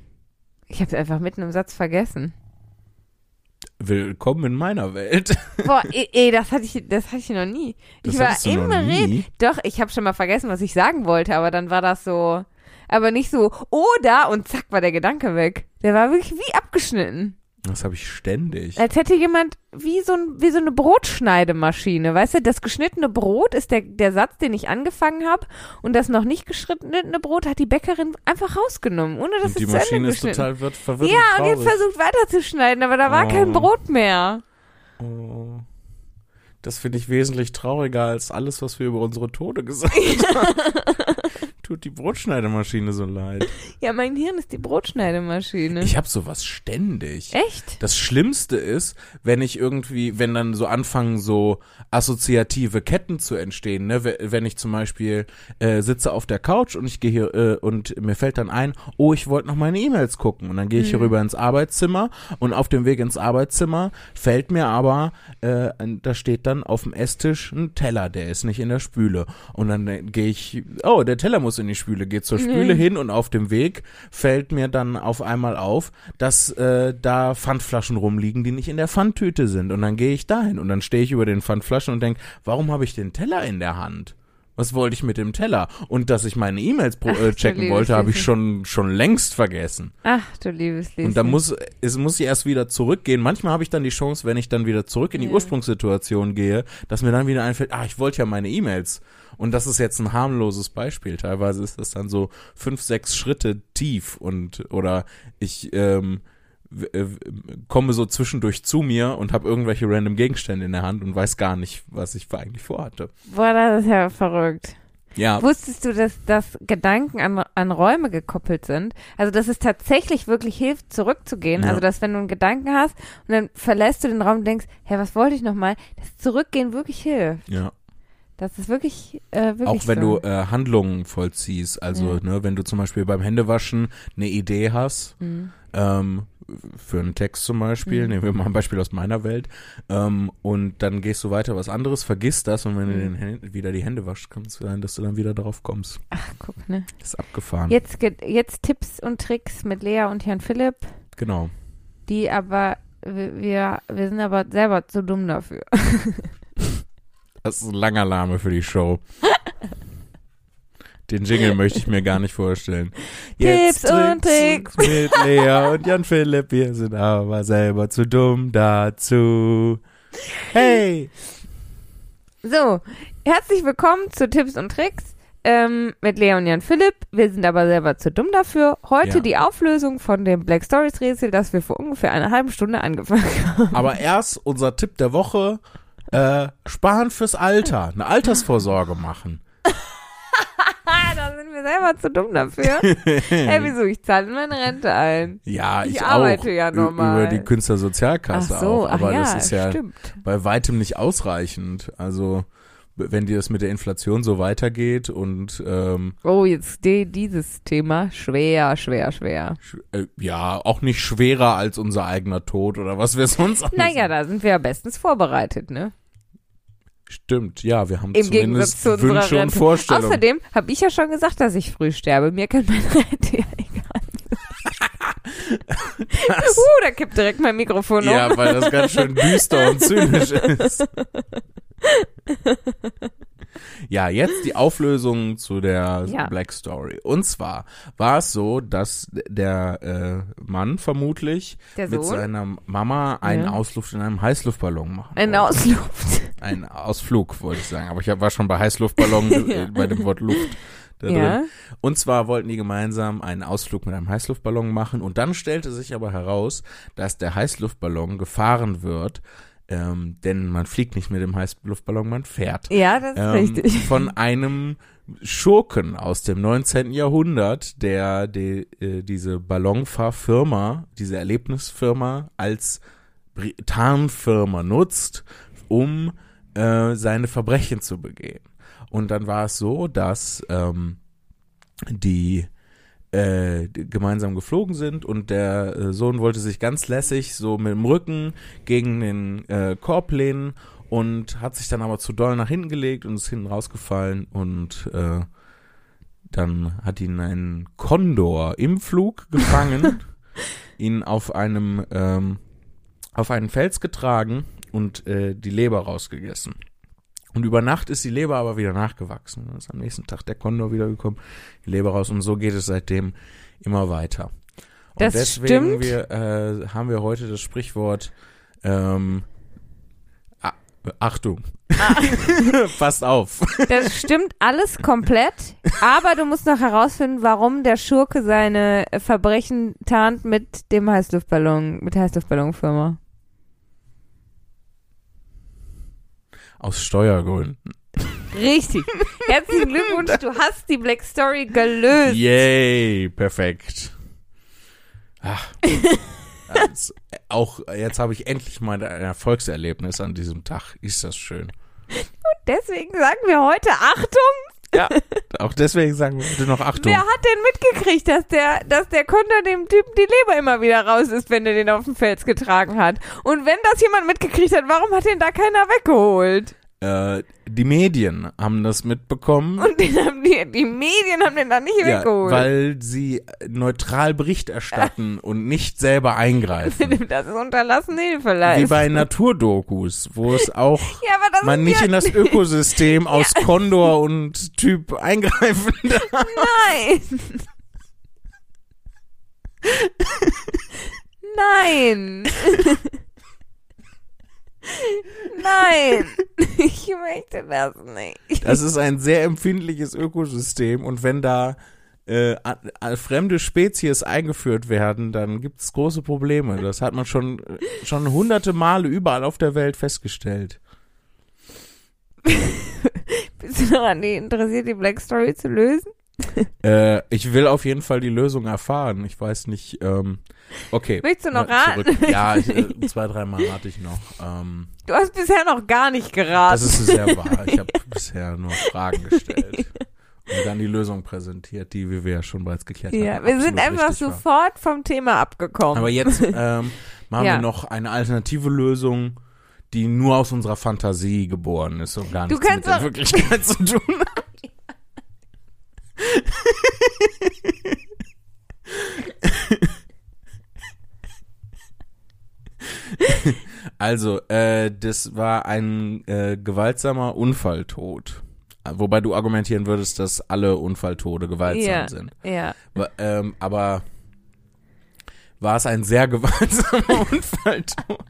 Ich habe es einfach mitten im Satz vergessen. Willkommen in meiner Welt. Boah, ey, ey das hatte ich, das hatte ich noch nie. Das ich war hattest du im noch Reden. Doch, ich habe schon mal vergessen, was ich sagen wollte, aber dann war das so, aber nicht so, oder und zack war der Gedanke weg. Der war wirklich wie abgeschnitten. Das habe ich ständig. Als hätte jemand wie so, ein, wie so eine Brotschneidemaschine, weißt du, das geschnittene Brot ist der, der Satz, den ich angefangen habe und das noch nicht geschnittene Brot hat die Bäckerin einfach rausgenommen, ohne dass Und die es Ende Maschine ist total wird verwirrt ja, und und jetzt versucht weiterzuschneiden, aber da war Oh. kein Brot mehr. Oh. Das finde ich wesentlich trauriger als alles, was wir über unsere Tode gesagt haben. Tut die Brotschneidemaschine so leid. Ja, mein Hirn ist die Brotschneidemaschine. Ich habe sowas ständig. Echt? Das Schlimmste ist, wenn ich irgendwie, wenn dann so anfangen, so assoziative Ketten zu entstehen, ne? We- Wenn ich zum Beispiel äh, sitze auf der Couch und ich gehe hier äh, und mir fällt dann ein, oh, ich wollte noch meine E-Mails gucken. Und dann gehe ich hier Mhm. rüber ins Arbeitszimmer und auf dem Weg ins Arbeitszimmer fällt mir aber, äh, da steht dann auf dem Esstisch ein Teller, der ist nicht in der Spüle. Und dann äh, gehe ich, oh, der Teller muss in die Spüle, geht zur Spüle Mhm. hin und auf dem Weg fällt mir dann auf einmal auf, dass äh, da Pfandflaschen rumliegen, die nicht in der Pfandtüte sind. Und dann gehe ich dahin und dann stehe ich über den Pfandflaschen und denke, warum habe ich den Teller in der Hand? Was wollte ich mit dem Teller? Und dass ich meine E-Mails äh, checken wollte, habe ich schon, schon längst vergessen. Ach, du liebes Lieschen. Und da muss, es muss ich erst wieder zurückgehen. Manchmal habe ich dann die Chance, wenn ich dann wieder zurück in die Ja. Ursprungssituation gehe, dass mir dann wieder einfällt, ah, ich wollte ja meine E-Mails. Und das ist jetzt ein harmloses Beispiel. Teilweise ist das dann so fünf, sechs Schritte tief und oder ich ähm, äh, komme so zwischendurch zu mir und habe irgendwelche random Gegenstände in der Hand und weiß gar nicht, was ich eigentlich vorhatte. Boah, das ist ja verrückt. Ja, Wusstest du, dass, dass Gedanken an, an Räume gekoppelt sind? Also, dass es tatsächlich wirklich hilft, zurückzugehen. Ja. Also, dass wenn du einen Gedanken hast und dann verlässt du den Raum und denkst, hä, was wollte ich nochmal? Das Zurückgehen wirklich hilft. ja. Das ist wirklich, äh, wirklich Auch wenn so. du äh, Handlungen vollziehst, also Ja. ne, wenn du zum Beispiel beim Händewaschen eine Idee hast, Mhm. ähm, für einen Text zum Beispiel, Mhm. nehmen wir mal ein Beispiel aus meiner Welt, ähm, und dann gehst du weiter was anderes, vergisst das und wenn du Mhm. den Händ- wieder die Hände waschst, kann es sein, dass du dann wieder darauf kommst. Ach, guck, ne? ist abgefahren. Jetzt, jetzt Tipps und Tricks mit Lea und Herrn Philipp, Genau. die aber, wir, wir wir sind aber selber zu dumm dafür. Das ist ein langer Name für die Show. Den Jingle möchte ich mir gar nicht vorstellen. Tipps und Tricks. mit Lea und Jan Philipp. Wir sind aber selber zu dumm dazu. Hey! So, herzlich willkommen zu Tipps und Tricks ähm, mit Lea und Jan Philipp. Wir sind aber selber zu dumm dafür. Heute Ja. die Auflösung von dem Black Stories Rätsel, das wir vor ungefähr einer halben Stunde angefangen haben. Aber erst unser Tipp der Woche: äh, Sparen fürs Alter, eine Altersvorsorge machen. da sind wir selber zu dumm dafür. Hey, wieso? Ich zahle in meine Rente ein. Ja, ich, Ich arbeite auch. ja normal. Über die Künstlersozialkasse Ach so, auch. Aber ach ja, das ist ja stimmt. bei weitem nicht ausreichend. Also wenn dir das mit der Inflation so weitergeht und ähm, Oh, jetzt die, dieses Thema. Schwer, schwer, schwer. sch- äh, ja, auch nicht schwerer als unser eigener Tod oder was wir sonst Naja, da sind wir ja bestens vorbereitet, ne? Stimmt, ja, wir haben Im zumindest zu Wünsche und Rente. Vorstellungen. Außerdem habe ich ja schon gesagt, dass ich früh sterbe. Mir kann meine Rente ja egal. uh, da kippt direkt mein Mikrofon um. ja, weil das ganz schön düster und zynisch ist. Ja, jetzt die Auflösung zu der Ja. Black Story. Und zwar war es so, dass der äh, Mann vermutlich Der mit seiner Mama einen Ja. Ausflug in einem Heißluftballon machen wollte. Ausluft. Ein Ausflug, wollte ich sagen. Aber ich war schon bei Heißluftballon äh, bei dem Wort Luft da drin. Ja. Und zwar wollten die gemeinsam einen Ausflug mit einem Heißluftballon machen. Und dann stellte sich aber heraus, dass der Heißluftballon gefahren wird. Ähm, denn man fliegt nicht mit dem Heißluftballon, man fährt. Ja, das ist Ähm, richtig. von einem Schurken aus dem 19. Jahrhundert, der die, äh, diese Ballonfahrfirma, diese Erlebnisfirma als Tarnfirma nutzt, um äh, seine Verbrechen zu begehen. Und dann war es so, dass ähm, die äh, gemeinsam geflogen sind und der äh, Sohn wollte sich ganz lässig so mit dem Rücken gegen den äh, Korb lehnen und hat sich dann aber zu doll nach hinten gelegt und ist hinten rausgefallen und äh, dann hat ihn ein Kondor im Flug gefangen, ihn auf einem ähm, auf einen Fels getragen und äh, die Leber rausgegessen. Und über Nacht ist die Leber aber wieder nachgewachsen. Dann ist am nächsten Tag der Kondor wiedergekommen, die Leber raus und so geht es seitdem immer weiter. Und Das deswegen. Wir, äh, haben wir heute das Sprichwort ähm, Achtung. Passt auf. Das stimmt alles komplett, aber du musst noch herausfinden, warum der Schurke seine Verbrechen tarnt mit dem Heißluftballon, mit der Heißluftballonfirma. Aus Steuergründen. Richtig. Herzlichen Glückwunsch, du hast die Black Story gelöst. Yay, perfekt. Ach, also, auch jetzt habe ich endlich mal ein Erfolgserlebnis an diesem Tag. Ist das schön. Deswegen sagen wir heute Achtung. Ja. Auch deswegen sagen wir noch Achtung. Wer hat denn mitgekriegt, dass der, dass der Konter dem Typen die Leber immer wieder raus ist, wenn er den auf den Fels getragen hat? Und wenn das jemand mitgekriegt hat, warum hat den da keiner weggeholt? Äh, die Medien haben das mitbekommen. Und den haben die, die Medien haben den da nicht Ja, weggeholt. weil sie neutral Bericht erstatten und nicht selber eingreifen. das ist unterlassene Wie Hilfeleistung. bei Naturdokus, wo es auch ja, man nicht ja, in das Ökosystem aus Kondor und Typ eingreifen darf. Nein. Nein. Nein. Ich möchte das nicht. Das ist ein sehr empfindliches Ökosystem und wenn da äh, fremde Spezies eingeführt werden, dann gibt es große Probleme. Das hat man schon, schon hunderte Male überall auf der Welt festgestellt. Bist du daran interessiert, die Black Story zu lösen? Äh, ich will auf jeden Fall die Lösung erfahren. Ich weiß nicht. Ähm, okay. Möchtest du noch raten? zurück. Ja, ich, äh, zwei, dreimal rate ich noch. Ähm, Du hast bisher noch gar nicht geraten. das ist sehr wahr. Ich habe bisher nur Fragen gestellt und dann die Lösung präsentiert, die, wie wir ja schon bereits geklärt haben. ja, wir sind einfach richtig war. sofort vom Thema abgekommen. Aber jetzt ähm, machen Ja. wir noch eine alternative Lösung, die nur aus unserer Fantasie geboren ist und gar Du nichts mit kannst der Wirklichkeit zu tun hat. Also, äh, das war ein äh, gewaltsamer Unfalltod. Wobei du argumentieren würdest, dass alle Unfalltode gewaltsam Ja. sind. ja. Ähm, aber war es ein sehr gewaltsamer Unfalltod?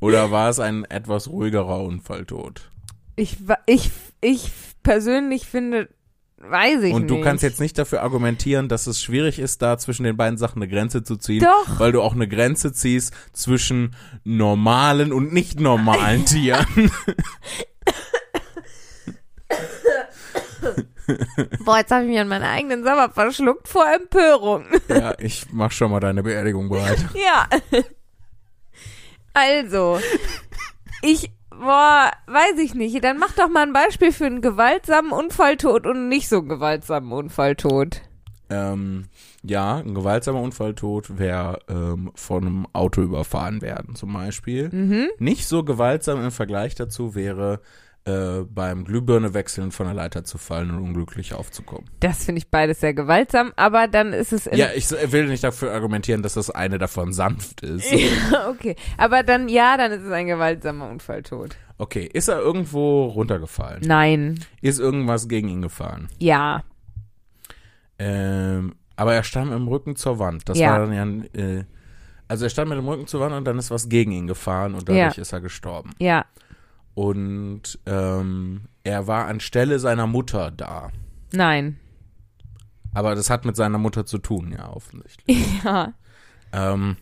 Oder war es ein etwas ruhigerer Unfalltod? Ich, ich, ich persönlich finde, weiß ich Und nicht. du kannst jetzt nicht dafür argumentieren, dass es schwierig ist, da zwischen den beiden Sachen eine Grenze zu ziehen, Doch. weil du auch eine Grenze ziehst zwischen normalen und nicht normalen Tieren. Boah, jetzt habe ich mich an meinen eigenen Sommer verschluckt vor Empörung. Ja, ich mach schon mal deine Beerdigung bereit. Ja. Also, ich, boah, weiß ich nicht. Dann mach doch mal ein Beispiel für einen gewaltsamen Unfalltod und einen nicht so gewaltsamen Unfalltod. Ähm, ja, ein gewaltsamer Unfalltod wäre ähm, von einem Auto überfahren werden, zum Beispiel. Mhm. Nicht so gewaltsam im Vergleich dazu wäre äh, beim Glühbirne wechseln von der Leiter zu fallen und unglücklich aufzukommen. Das finde ich beides sehr gewaltsam, aber dann ist es Ja, ich will nicht dafür argumentieren, dass das eine davon sanft ist. Ja, okay. Aber dann, ja, dann ist es ein gewaltsamer Unfalltod. Okay, ist er irgendwo runtergefallen? Nein. Ist irgendwas gegen ihn gefahren? Ja. Ähm, aber er stand mit dem Rücken zur Wand. Das Ja. war dann ja, äh, also er stand mit dem Rücken zur Wand und dann ist was gegen ihn gefahren und dadurch Ja. ist er gestorben. Ja. Und ähm, er war anstelle seiner Mutter da. Nein. Aber das hat mit seiner Mutter zu tun, ja, offensichtlich. Ja. ähm,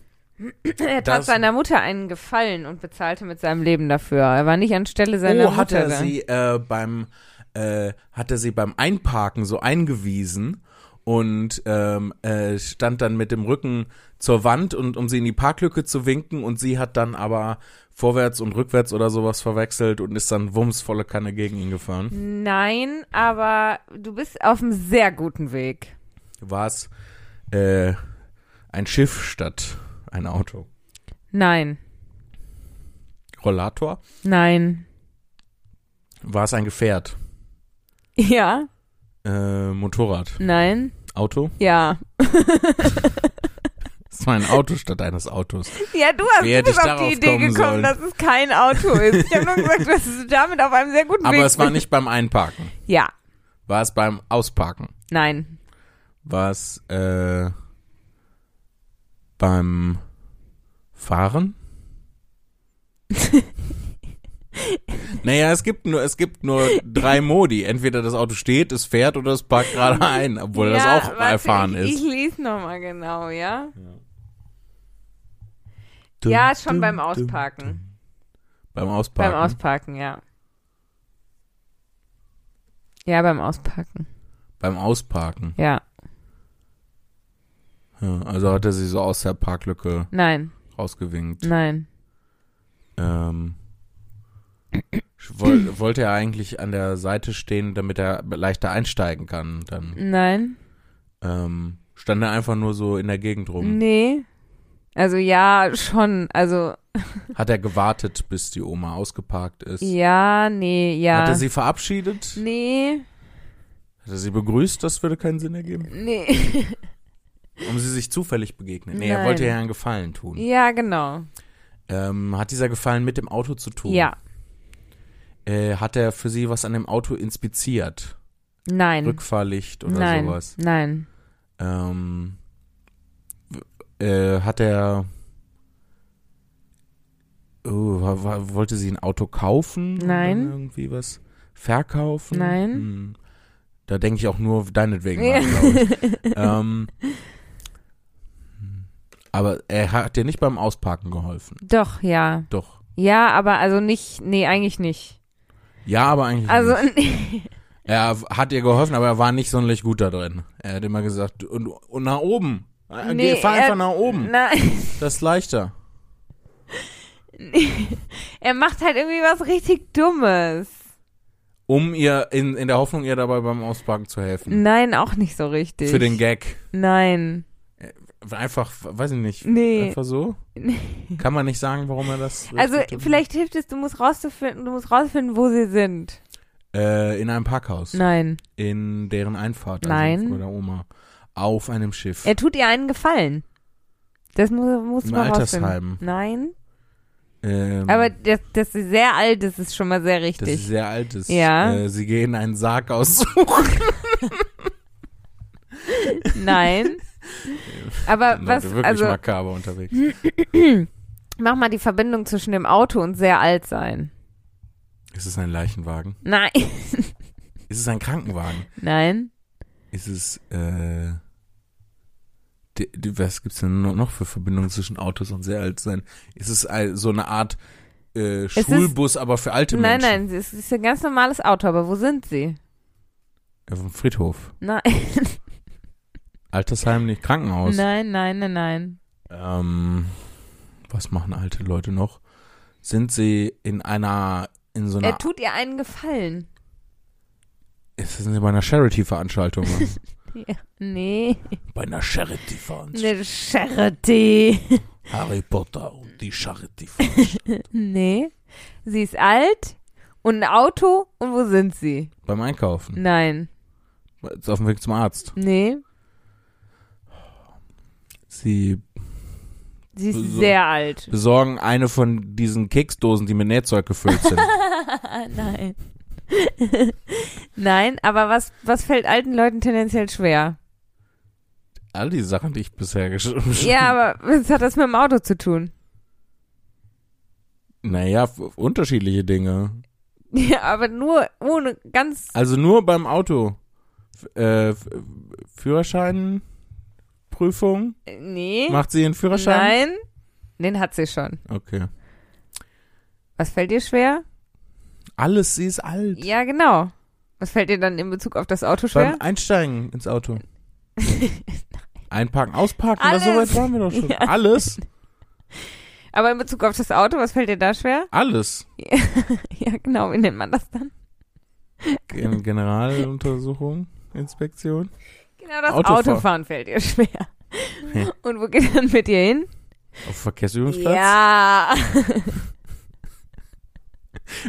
Er tat seiner Mutter einen Gefallen und bezahlte mit seinem Leben dafür. Er war nicht anstelle seiner oh, Mutter. hat er sie äh, beim äh, hat er sie beim Einparken so eingewiesen und ähm, äh, stand dann mit dem Rücken zur Wand und um sie in die Parklücke zu winken und sie hat dann aber vorwärts und rückwärts oder sowas verwechselt und ist dann wumms volle Kanne gegen ihn gefahren. Nein, aber du bist auf einem sehr guten Weg. War es äh, ein Schiff statt ein Auto? Nein. Rollator? Nein. War es ein Gefährt? Ja. Äh, Motorrad? Nein. Auto? Ja. Es war ein Auto statt eines Autos. Ja, du hast Wer du bist auf die Idee kommen gekommen, sollen? dass es kein Auto ist. Ich habe nur gesagt, dass du damit auf einem sehr guten Weg Aber es war nicht beim Einparken. Ja. War es beim Ausparken? Nein. War es äh, beim Fahren? naja, es gibt nur, es gibt nur drei Modi. Entweder das Auto steht, es fährt oder es parkt gerade ein, obwohl ja, das auch warte, erfahren ich, ist. Ich lese nochmal genau, ja? Dum, ja, schon dum, beim dum, Ausparken. dum. Beim Ausparken. Beim Ausparken, ja. Ja, beim Ausparken. beim Ausparken. Ja. Ja, also hat er sie so aus der Parklücke Nein. rausgewinkt. Nein. Ähm, woll, wollte er eigentlich an der Seite stehen, damit er leichter einsteigen kann? Dann Nein. ähm, stand er einfach nur so in der Gegend rum. Nee. Also ja, schon. Also Hat er gewartet, bis die Oma ausgeparkt ist? ja, nee, ja. Hat er sie verabschiedet? nee, Hat er sie begrüßt? Das würde keinen Sinn ergeben. nee. Um sie sich zufällig begegnen. Nee, er Nein. wollte ja einen Gefallen tun. ja, genau. Ähm, hat dieser Gefallen mit dem Auto zu tun? Ja. Äh, hat er für sie was an dem Auto inspiziert? Nein. Rückfahrlicht oder Nein. sowas? Nein. Ähm, äh, hat er. Oh, wa- wa- wollte sie ein Auto kaufen? Nein. Irgendwie was verkaufen? Nein. Hm. Da denke ich auch nur deinetwegen Ja. an, ähm, aber er hat dir nicht beim Ausparken geholfen. Doch, ja. Doch. Ja, aber also nicht, nee, eigentlich nicht. Ja, aber eigentlich Also, nicht. Er hat ihr geholfen, aber er war nicht sonderlich gut da drin. Er hat immer gesagt, und, und nach oben. Äh, Nee, Geh, fahr er- einfach nach oben. nein. Das ist leichter. Er macht halt irgendwie was richtig Dummes. Um ihr, in, in der Hoffnung, ihr dabei beim Ausparken zu helfen. Nein, auch nicht so richtig. Für den Gag. Nein. Einfach, weiß ich nicht. Nee. Einfach so? Kann man nicht sagen, warum er das. Also, vielleicht hilft es, du musst rauszufinden, du musst rausfinden, wo sie sind. Äh, in einem Parkhaus. Nein. In deren Einfahrt. Also Nein. Von der Oma. Auf einem Schiff. Er tut ihr einen Gefallen. Das muss, muss Im man Altersheim. rausfinden. Nein. Ähm, Aber dass, dass sie sehr alt ist, ist schon mal sehr das ist richtig. sehr alt ist. Ja. Äh, sie gehen einen Sarg aussuchen. Nein. Aber was, wirklich also, makaber unterwegs. mach mal die Verbindung zwischen dem Auto und sehr alt sein. Ist es ein Leichenwagen? Nein. Ist es ein Krankenwagen? Nein. Ist es, äh, die, die, was gibt's denn no- noch für Verbindungen zwischen Autos und sehr alt sein? Ist es ein, so eine Art äh, ist- Schulbus, aber für alte Nein, Menschen? nein, es ist ein ganz normales Auto, aber wo sind sie? Auf dem Friedhof. Nein, Altersheim, nicht Krankenhaus. nein, nein, nein, nein. Ähm, was machen alte Leute noch? Sind sie in einer, in so einer, Er tut ihr einen Gefallen. ist das bei einer Charity-Veranstaltung? Ja. Nee, bei einer Charity-Veranstaltung. eine Charity. Harry Potter und die Charity-Veranstaltung. Nee, sie ist alt und ein Auto und wo sind sie? Beim Einkaufen. Nein, Ist auf dem Weg zum Arzt. nee, Sie sie ist sehr alt. besorgen eine von diesen Keksdosen, die mit Nähzeug gefüllt sind. Nein. Nein, aber was, was fällt alten Leuten tendenziell schwer? All die Sachen, die ich bisher geschrieben habe. Ja, aber was hat das mit dem Auto zu tun? Naja, f- unterschiedliche Dinge. Ja, aber nur ohne ganz. Also nur beim Auto. F äh, F- Führerscheinprüfung? Nee. Macht sie einen Führerschein? Nein. Den hat sie schon. Okay. Was fällt dir schwer? Alles, sie ist alt. Ja, genau. Was fällt dir dann in Bezug auf das Auto schwer? Beim Einsteigen ins Auto. Einparken, ausparken, das so Alles. weit waren wir doch schon. Ja. Alles? Aber in Bezug auf das Auto, was fällt dir da schwer? Alles. Ja, genau. Wie nennt man das dann? Gen Generaluntersuchung, Inspektion. Genau, das Autofahren. Autofahren fällt dir schwer. Ja. Und wo geht dann mit dir hin? Auf Verkehrsübungsplatz? Ja.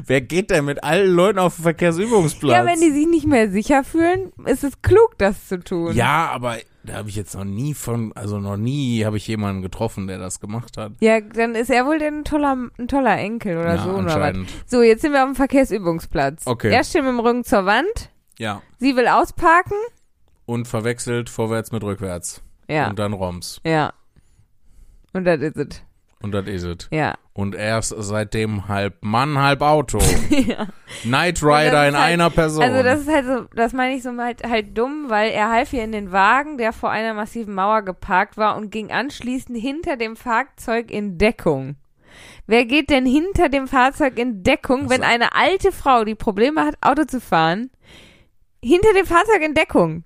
Wer geht denn mit allen Leuten auf den Verkehrsübungsplatz? Ja, wenn die sich nicht mehr sicher fühlen, ist es klug, das zu tun. Ja, aber da habe ich jetzt noch nie von, also noch nie habe ich jemanden getroffen, der das gemacht hat. Ja, dann ist er wohl ein toller, ein toller Enkel oder ja, so oder was. So, jetzt sind wir auf dem Verkehrsübungsplatz. Okay. Er steht mit dem Rücken zur Wand. Ja. Sie will ausparken. Und verwechselt vorwärts mit rückwärts. Ja. Und dann Roms. ja. Und das ist es. Und das is it. Ja. Und er ist seitdem halb Mann, halb Auto. ja. Knight Rider das in ist halt- einer Person. Also das ist halt so, das meine ich so halt, halt dumm, weil er half ihr in den Wagen, der vor einer massiven Mauer geparkt war und ging anschließend hinter dem Fahrzeug in Deckung. Wer geht denn hinter dem Fahrzeug in Deckung, wenn Also- eine alte Frau, die Probleme hat, Auto zu fahren, hinter dem Fahrzeug in Deckung?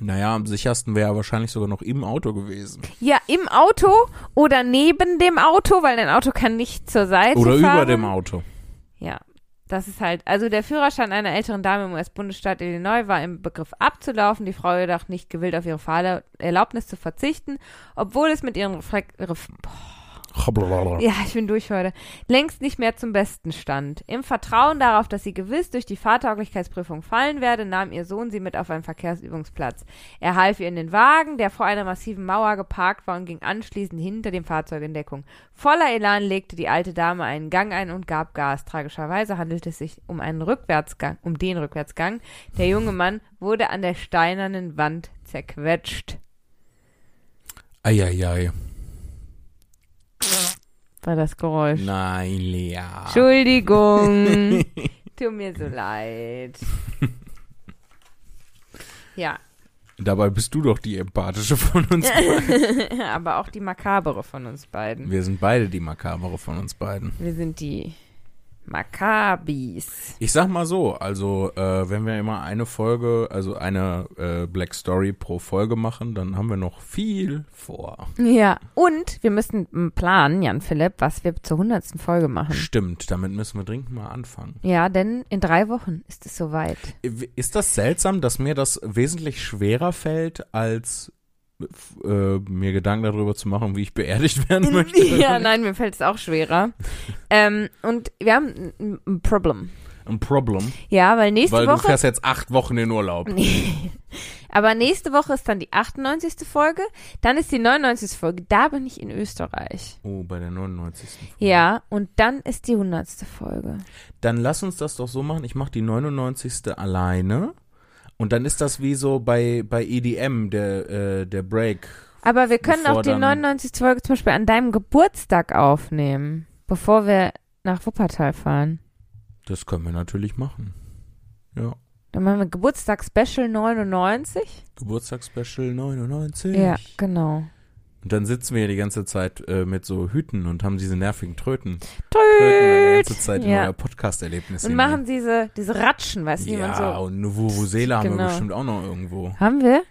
Naja, am sichersten wäre er wahrscheinlich sogar noch im Auto gewesen. Ja, im Auto oder neben dem Auto, weil ein Auto kann nicht zur Seite Oder fahren. über dem Auto. Ja, das ist halt, also der Führerschein einer älteren Dame im US-Bundesstaat Illinois war im Begriff abzulaufen, die Frau jedoch nicht gewillt, auf ihre Fahrerlaubnis zu verzichten, obwohl es mit ihren Reflek Ref ja, ich bin durch heute, längst nicht mehr zum Besten stand. Im Vertrauen darauf, dass sie gewiss durch die Fahrtauglichkeitsprüfung fallen werde, nahm ihr Sohn sie mit auf einen Verkehrsübungsplatz. Er half ihr in den Wagen, der vor einer massiven Mauer geparkt war und ging anschließend hinter dem Fahrzeug in Deckung. Voller Elan legte die alte Dame einen Gang ein und gab Gas. Tragischerweise handelte es sich um einen Rückwärtsgang, um den Rückwärtsgang. Der junge Mann wurde an der steinernen Wand zerquetscht. Eieiei. War das Geräusch. Nein, Lea. Entschuldigung. Tut mir so leid. Ja, Dabei bist du doch die empathische von uns beiden. aber auch die makabere von uns beiden. Wir sind beide die Makabere von uns beiden. Wir sind die Makkabis. Ich sag mal so, also äh, wenn wir immer eine Folge, also eine äh, Black Story pro Folge machen, dann haben wir noch viel vor. Ja, und wir müssen planen, Jan Philipp, was wir zur hundertsten Folge machen. Stimmt, damit müssen wir dringend mal anfangen. Ja, denn in drei Wochen ist es soweit. Ist das seltsam, dass mir das wesentlich schwerer fällt, als äh, mir Gedanken darüber zu machen, wie ich beerdigt werden möchte? ja, nein, mir fällt es auch schwerer. ähm, und wir haben ein, Problem. Ein Problem, Ja, weil nächste weil du Woche. fährst jetzt acht Wochen in Urlaub. Nee. Aber nächste Woche ist dann die 98. Folge, dann ist die 99. Folge, da bin ich in Österreich. Oh, bei der 99. Folge. Ja, und dann ist die 100. Folge. Dann lass uns das doch so machen. Ich mache die 99. alleine. Und dann ist das wie so bei, bei EDM, der, äh, der Break. Aber wir können auch die dann- 99. Folge zum Beispiel an deinem Geburtstag aufnehmen, bevor wir nach Wuppertal fahren. Das können wir natürlich machen. Ja. Dann machen wir Geburtstag-Special 99. Geburtstagsspecial 99. Ja, genau. Und dann sitzen wir hier die ganze Zeit äh, mit so Hüten und haben diese nervigen Tröten. Tröten. die ganze Zeit in Ja. euer Podcast-Erlebnis Und machen diese, diese Ratschen, weißt du, Ja, so. und eine Vuvuzela haben Genau. wir bestimmt auch noch irgendwo. Haben wir?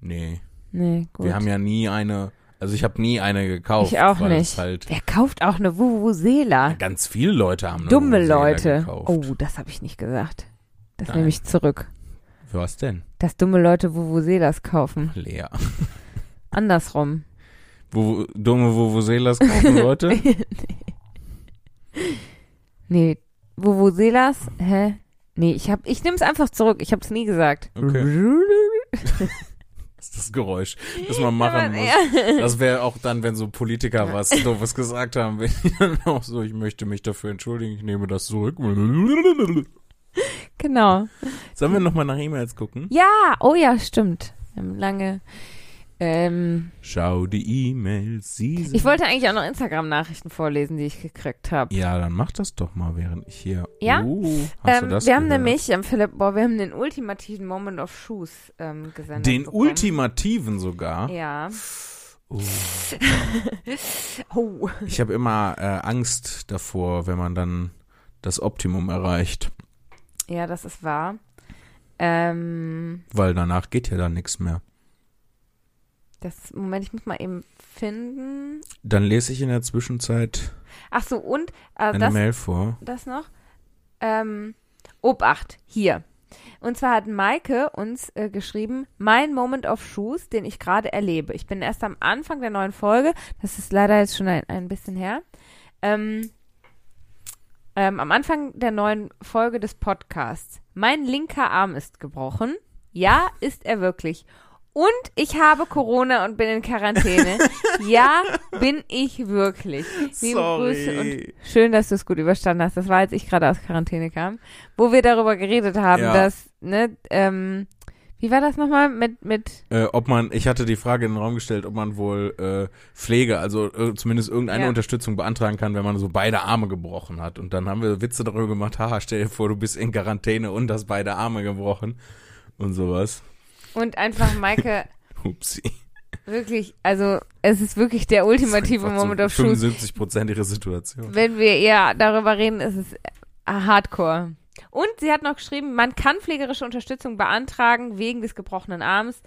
Nee, Nee, gut. wir haben ja nie eine, also ich habe nie eine gekauft. ich auch nicht. Halt, Wer kauft auch eine Vuvuzela? ganz viele Leute haben eine Dumme Vuvuzela Leute. gekauft. Oh, das habe ich nicht gesagt. Das Nein. nehme ich zurück. Was denn? Dass dumme Leute Vuvuzelas kaufen. Lea. Andersrum. Wo, dumme Vuvuzelas kaufen Leute? Nee, Vuvuzelas? Hä? Nee, ich hab, ich nehme es einfach zurück. Ich habe es nie gesagt. Okay. Das ist das Geräusch, das man machen muss. Ja. Das wäre auch dann, wenn so Politiker was doofes gesagt haben, wenn die dann auch so, ich möchte mich dafür entschuldigen, ich nehme das zurück. Genau. Sollen wir nochmal nach E-Mails gucken? Ja, oh ja, stimmt. Wir haben lange. Ähm, Schau die E-Mails, sie sind ich wollte eigentlich auch noch Instagram-Nachrichten vorlesen, die ich gekriegt habe. Ja, dann mach das doch mal, während ich hier. Ja? Uh, hast du Ähm, das wir haben gehört? nämlich, ähm, Philipp, boah, wir haben den ultimativen Moment of Shoes ähm, gesendet. Den bekommen. ultimativen sogar. Ja. Oh. Oh. Ich habe immer äh, Angst davor, wenn man dann das Optimum erreicht, Ja, das ist wahr. Ähm, weil danach geht ja dann nichts mehr. Das, Moment, ich muss mal eben finden. Dann lese ich in der Zwischenzeit Ach so, und äh, eine das, Mail vor. das noch. Ähm, Obacht, hier. Und zwar hat Maike uns äh, geschrieben, mein Moment of Shoes, den ich gerade erlebe. Ich bin erst am Anfang der neuen Folge, das ist leider jetzt schon ein, ein bisschen her. Ähm, ähm, am Anfang der neuen Folge des Podcasts. Mein linker Arm ist gebrochen. Ja, ist er wirklich. Und ich habe Corona und bin in Quarantäne. ja, bin ich wirklich. Liebe Grüße und schön, dass du es gut überstanden hast. Das war, als ich gerade aus Quarantäne kam, wo wir darüber geredet haben, Ja. dass, ne, ähm, wie war das nochmal mit, mit, Äh, ob man, ich hatte die Frage in den Raum gestellt, ob man wohl äh, Pflege, also äh, zumindest irgendeine Ja. Unterstützung beantragen kann, wenn man so beide Arme gebrochen hat. Und dann haben wir Witze darüber gemacht, haha, stell dir vor, du bist in Quarantäne und hast beide Arme gebrochen und sowas. Und einfach Maike, Upsi. wirklich, also, es ist wirklich der ultimative Moment of Shoes. 75 Prozent ihrer Situation. Wenn wir eher darüber reden, ist es äh, hardcore. Und sie hat noch geschrieben, man kann pflegerische Unterstützung beantragen wegen des gebrochenen Arms.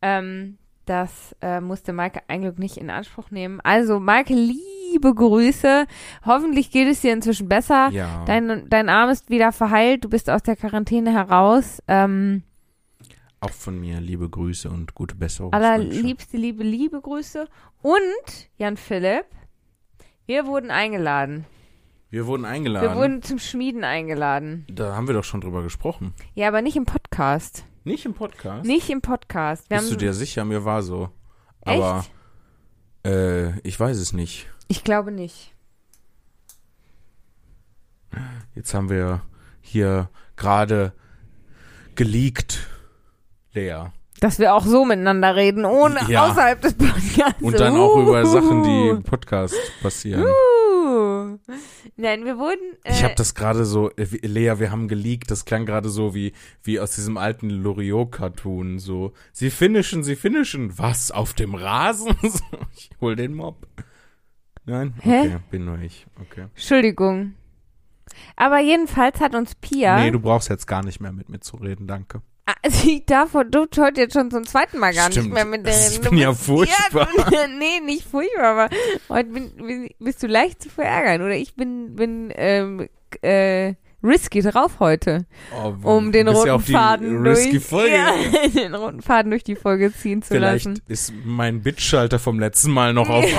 Ähm, das äh, musste Maike ein Glück nicht in Anspruch nehmen. Also, Maike, liebe Grüße. Hoffentlich geht es dir inzwischen besser. Ja. Dein, dein Arm ist wieder verheilt. Du bist aus der Quarantäne heraus. Ähm, Auch von mir liebe Grüße und gute Besserung. allerliebste, liebe, liebe Grüße. Und, Jan Philipp, wir wurden eingeladen. Wir wurden eingeladen. Wir wurden zum Schmieden eingeladen. da haben wir doch schon drüber gesprochen. Ja, aber nicht im Podcast. Nicht im Podcast? Nicht im Podcast. Wir Bist du dir sicher? Mir war so. Echt? Aber äh, ich weiß es nicht. Ich glaube nicht. Jetzt haben wir hier gerade geleakt, Lea. Dass wir auch so miteinander reden, ohne Ja. außerhalb des Podcasts. Und dann auch über Sachen, die im Podcast passieren. Uh. Nein, wir wurden. Äh, Ich habe das gerade so, äh, Lea, wir haben geleakt, das klang gerade so wie, wie aus diesem alten Loriot-Cartoon, so, sie finishen, sie finishen, was, auf dem Rasen? So, ich hol den Mob. Nein? Hä? Okay, bin nur ich, okay. Entschuldigung. Aber jedenfalls hat uns Pia. Nee, du brauchst jetzt gar nicht mehr mit mir zu reden, danke. Ah, Sie darf du heute jetzt schon zum zweiten Mal gar Stimmt, nicht mehr mit der reden. ich bin ja furchtbar. Ja, nee, nicht furchtbar, aber heute bin, bist du leicht zu verärgern. Oder ich bin, bin ähm, äh, risky drauf heute, Oh, um den roten ja auf die Faden durch. Ja, den roten Faden durch die Folge ziehen zu Vielleicht lassen. ist mein Bitschalter vom letzten Mal noch auf.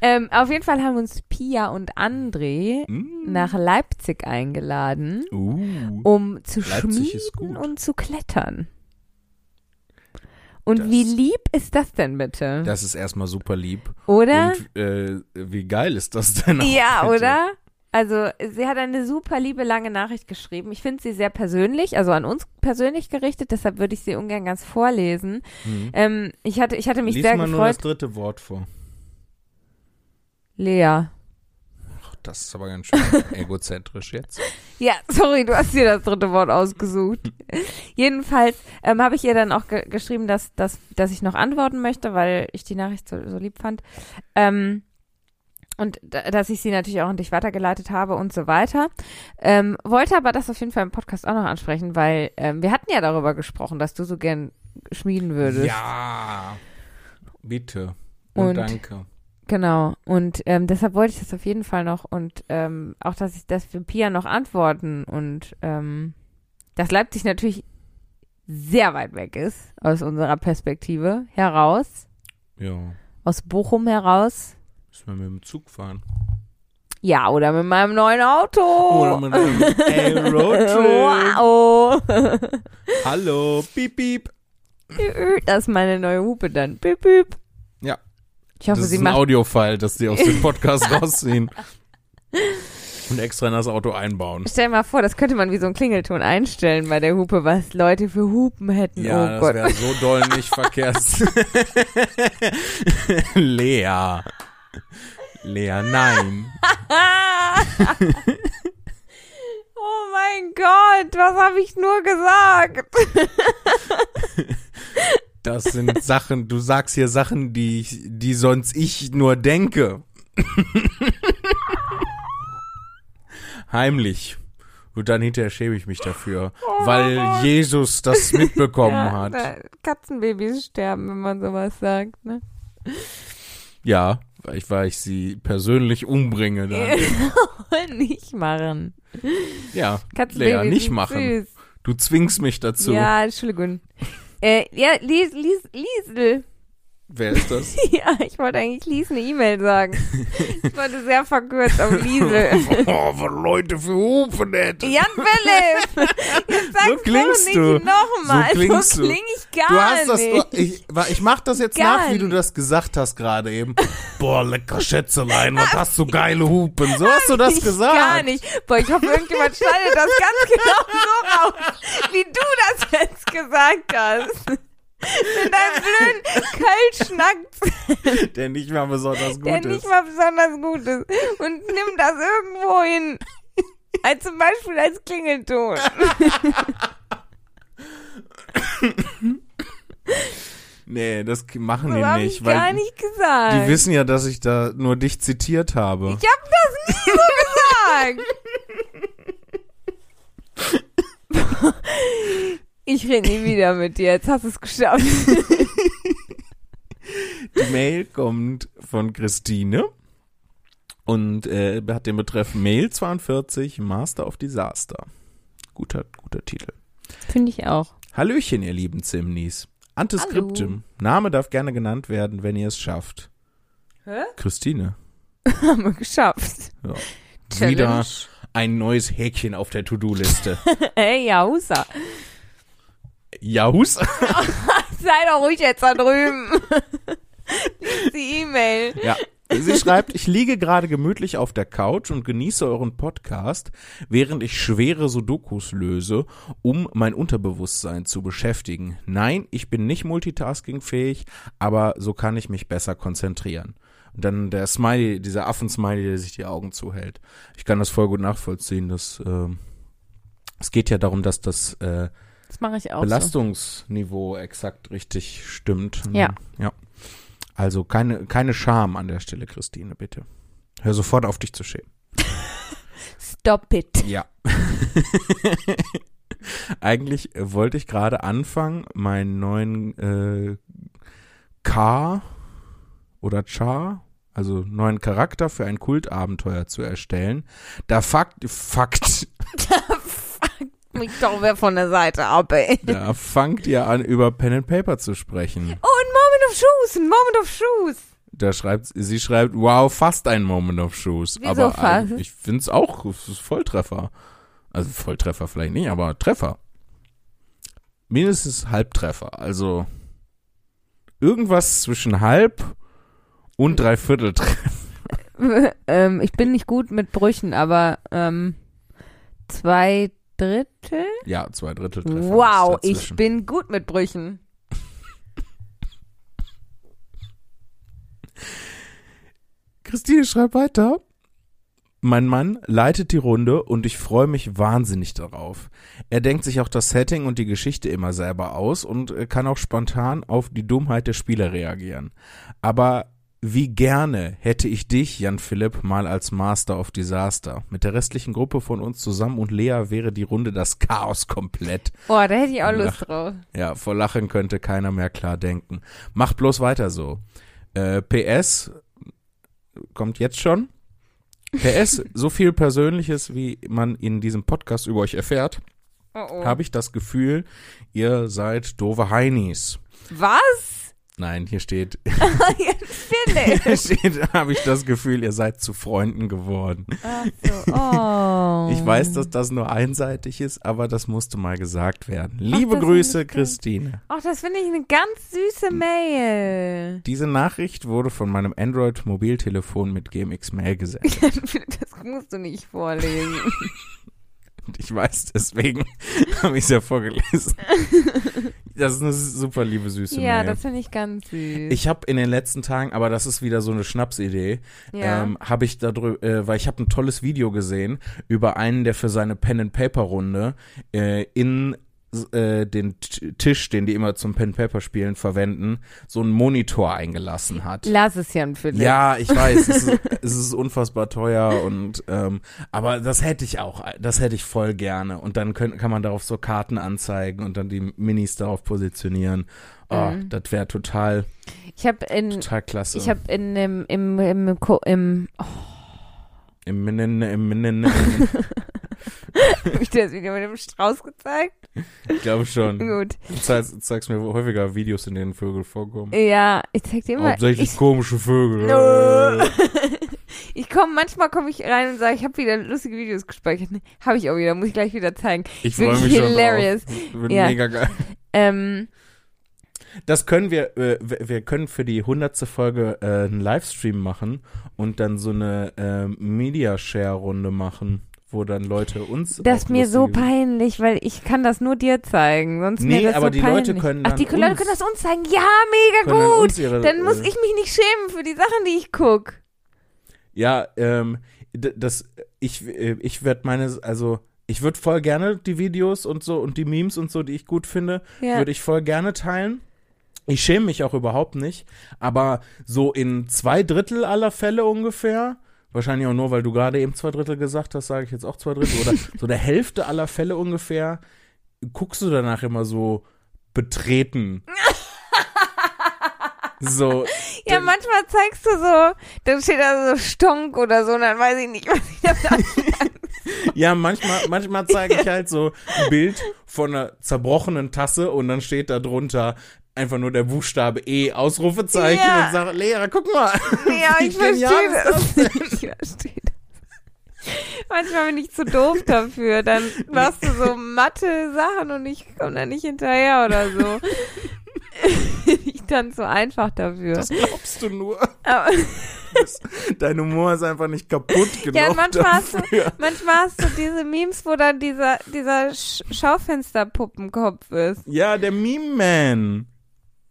Ähm, auf jeden Fall haben uns Pia und André Mm. nach Leipzig eingeladen, Uh. um zu Leipzig schmieden und zu klettern. Und Das- wie lieb ist das denn bitte? Das ist erstmal super lieb. oder? Und äh, wie geil ist das denn? auch, Ja, bitte? oder? Also, sie hat eine super liebe lange Nachricht geschrieben. Ich finde sie sehr persönlich, also an uns persönlich gerichtet, deshalb würde ich sie ungern ganz vorlesen. Mhm. Ähm, ich, hatte, ich hatte mich Lies sehr mal nur das gefreut. dritte Wort vor. Lea. Das ist aber ganz schön egozentrisch jetzt. Ja, sorry, du hast dir das dritte Wort ausgesucht. Jedenfalls ähm, habe ich ihr dann auch ge geschrieben, dass, dass, dass ich noch antworten möchte, weil ich die Nachricht so, so lieb fand. Ähm, und da- dass ich sie natürlich auch an dich weitergeleitet habe und so weiter. Ähm, wollte aber das auf jeden Fall im Podcast auch noch ansprechen, weil ähm, wir hatten ja darüber gesprochen, dass du so gern schmieden würdest. Ja. Bitte. Und, Und- danke. Genau. Und ähm, deshalb wollte ich das auf jeden Fall noch und ähm, auch, dass ich das für Pia noch antworten und ähm, dass Leipzig natürlich sehr weit weg ist aus unserer Perspektive heraus, Ja. aus Bochum heraus. Müssen wir mit dem Zug fahren. Ja, oder mit meinem neuen Auto. Oder mit einem Roadtrip. Wow. Hallo. Piep, piep. Das ist meine neue Hupe dann. Bip, bip. Ja. Ich hoffe, das sie ist ein. Audiofile, das die aus dem Podcast rausziehen. Und extra in das Auto einbauen. Stell mal vor, das könnte man wie so ein Klingelton einstellen bei der Hupe, was Leute für Hupen hätten. Ja, oh das Gott. wäre so doll nicht verkehrs. Lea. Lea, nein. oh mein Gott, was habe ich nur gesagt? Das sind Sachen, du sagst hier Sachen, die, ich- die sonst ich nur denke. Heimlich. Und dann hinterher schäme ich mich dafür, weil Jesus das mitbekommen Ja, hat. Katzenbabys sterben, wenn man sowas sagt, ne? Ja, weil ich, weil ich sie persönlich umbringe dann. nicht machen. Ja, Katzenbabys Lea, nicht machen. Süß. Du zwingst mich dazu. Ja, Entschuldigung. Äh, ja, Lies, Lies, Liesel. Wer ist das? Ja, ich wollte eigentlich Lies eine E-Mail sagen. Ich wollte sehr verkürzt auf Liesel. oh, was Leute für Hupen hätte. Jan Philipp! Jetzt sag's So klingst nicht du. nochmal. So klingst so kling ich gar Du hast das, nicht. ich, ich mach das jetzt Gar nach, wie du nicht. das gesagt hast gerade eben. Boah, lecker Schätzelein, was hast du geile Hupen. So hast du das gesagt. Gar nicht. Boah, ich hoffe, irgendjemand schneidet das ganz genau so raus, wie du das jetzt gesagt hast. Mit deinem blöden Kölschnack, Der nicht mal besonders gut der ist. nicht mal besonders gut ist. Und nimm das irgendwo hin. Als zum Beispiel als Klingelton. nee, das machen So die nicht, ich weil gar nicht gesagt. die wissen ja, dass ich da nur dich zitiert habe. ich hab das nie so gesagt. Ich rede nie wieder mit dir. Jetzt hast du es geschafft. Die Mail kommt von Christine und äh, hat den Betreff Mail 42 Master of Disaster. Guter, guter Titel. Finde ich auch. Hallöchen, ihr lieben Zimnis. Antiskriptum. Name darf gerne genannt werden, wenn ihr es schafft. Hä? Christine. Haben wir geschafft. Ja. Challenge. Wieder ein neues Häkchen auf der To-Do-Liste. Ey, Jausa. Jahus. Sei doch ruhig jetzt da drüben. Lies die E-Mail. Ja. Sie schreibt, ich liege gerade gemütlich auf der Couch und genieße euren Podcast, während ich schwere Sudokus löse, um mein Unterbewusstsein zu beschäftigen. Nein, ich bin nicht multitaskingfähig, aber so kann ich mich besser konzentrieren. Und dann der Smiley, dieser Affensmiley, der sich die Augen zuhält. Ich kann das voll gut nachvollziehen. Dass, ähm, es geht ja darum, dass das äh, Das mache ich auch Belastungsniveau exakt richtig stimmt. Ja. Ja. Also keine, keine Scham an der Stelle, Christine, bitte. Hör sofort auf, dich zu schämen. so. Stop it. Ja. Eigentlich wollte ich gerade anfangen, meinen neuen äh, K oder Char, also neuen Charakter für ein Kultabenteuer zu erstellen. Da Fakt, Fakt, Mich doch wer von der Seite ab, ey. da fangt ihr an, über Pen and Paper zu sprechen. Oh, ein Moment of Shoes, ein Moment of Shoes. Da schreibt, sie schreibt, wow, fast ein Moment of Shoes. Wieso aber fast? eigentlich- ich finde es auch, es ist Volltreffer. Also Volltreffer vielleicht nicht, aber Treffer. Mindestens Halbtreffer. Also irgendwas zwischen halb und dreiviertel Treffer. ähm, ich bin nicht gut mit Brüchen, aber ähm, zwei Drittel? Ja, zwei Drittel Treffer. Wow, ich bin gut mit Brüchen. Christine schreibt weiter. Mein Mann leitet die Runde und ich freue mich wahnsinnig darauf. Er denkt sich auch das Setting und die Geschichte immer selber aus und äh, kann auch spontan auf die Dummheit der Spieler reagieren. Aber wie gerne hätte ich dich, Jan Philipp, mal als Master of Disaster. Mit der restlichen Gruppe von uns zusammen und Lea wäre die Runde das Chaos komplett. Boah, da hätte ich auch. Lust drauf. Ja, vor Lachen könnte keiner mehr klar denken. Macht bloß weiter so. Äh, PS kommt jetzt schon. PS, so viel Persönliches, wie man in diesem Podcast über euch erfährt, Oh, oh. habe ich das Gefühl, ihr seid doofe Heinis. Was? Nein, hier steht, hier steht, habe ich das Gefühl, ihr seid zu Freunden geworden. Ach so. Oh. Ich weiß, dass das nur einseitig ist, aber das musste mal gesagt werden. Liebe das Grüße. Christine. Ach, das finde ich eine ganz süße Mail. Diese Nachricht wurde von meinem Android-Mobiltelefon mit GMX Mail gesendet. Das musst du nicht vorlesen. Und ich weiß, deswegen habe ich es ja vorgelesen. Das ist eine super liebe, süße ja, Mail. das finde ich ganz süß. Ich habe in den letzten Tagen, aber das ist wieder so eine Schnapsidee, ja. ähm, habe ich darüber, äh, weil ich habe ein tolles Video gesehen über einen, der für seine Pen and Paper Runde äh, in äh, den Tisch, den die immer zum Pen Paper Spielen verwenden, so einen Monitor eingelassen hat. Lass es, Jan Philipp. Ja, ich weiß, es ist, es ist unfassbar teuer und ähm, aber das hätte ich auch, das hätte ich voll gerne und dann können, kann man darauf so Karten anzeigen und dann die Minis darauf positionieren. Oh, Mhm. das wäre total, Ich habe in, total klasse. ich habe in im im im, Ko- im oh, Im Minnen, im Minnen, hab ich dir das Video mit dem Strauß gezeigt? ich glaube schon. Gut. Du zeigst, du zeigst mir häufiger Videos, in denen Vögel vorkommen. Ja, ich zeig dir immer. Hauptsächlich Ich, komische Vögel. Nö. ich komme, manchmal komme ich rein und sage, ich habe wieder lustige Videos gespeichert. Nee, habe ich auch wieder, muss ich gleich wieder zeigen. Ich freue mich schon hilarious. drauf. Wird Ja. mega geil. Ähm, Das können wir, äh, wir wir können für die hundertste Folge äh, einen Livestream machen und dann so eine äh, Media-Share-Runde machen, wo dann Leute uns. das ist mir so peinlich, weil ich kann das nur dir zeigen. Sonst Nee, mir das aber so die peinlich. Leute können Ach, dann die Leute können das uns zeigen. Ja, mega dann gut. uns ihre, Dann muss äh, ich mich nicht schämen für die Sachen, die ich guck. Ja, ähm, das, ich, äh, ich werde meine, also ich würde voll gerne die Videos und so und die Memes und so, die ich gut finde, Ja. würde ich voll gerne teilen. Ich schäme mich auch überhaupt nicht, aber so in zwei Drittel aller Fälle ungefähr, wahrscheinlich auch nur, weil du gerade eben zwei Drittel gesagt hast, sage ich jetzt auch zwei Drittel, oder so der Hälfte aller Fälle ungefähr, guckst du danach immer so betreten. so, Ja, manchmal zeigst du so, dann steht da so Stonk oder so, und dann weiß ich nicht, was ich damit Ja, manchmal, manchmal zeige ich halt so ein Bild von einer zerbrochenen Tasse und dann steht da drunter einfach nur der Buchstabe E, Ausrufezeichen Ja. und sage, Lehrer, guck mal. Ja, ich verstehe ist das. Ich verstehe das. Manchmal bin ich zu doof dafür. Dann machst du so matte Sachen und ich komme da nicht hinterher oder so. ich dann zu einfach dafür. Das glaubst du nur. Aber, Dein Humor ist einfach nicht kaputt genug ja, manchmal hast, du, dafür. manchmal hast du diese Memes, wo dann dieser, dieser Sch Schaufensterpuppenkopf ist. Ja, der Meme-Man.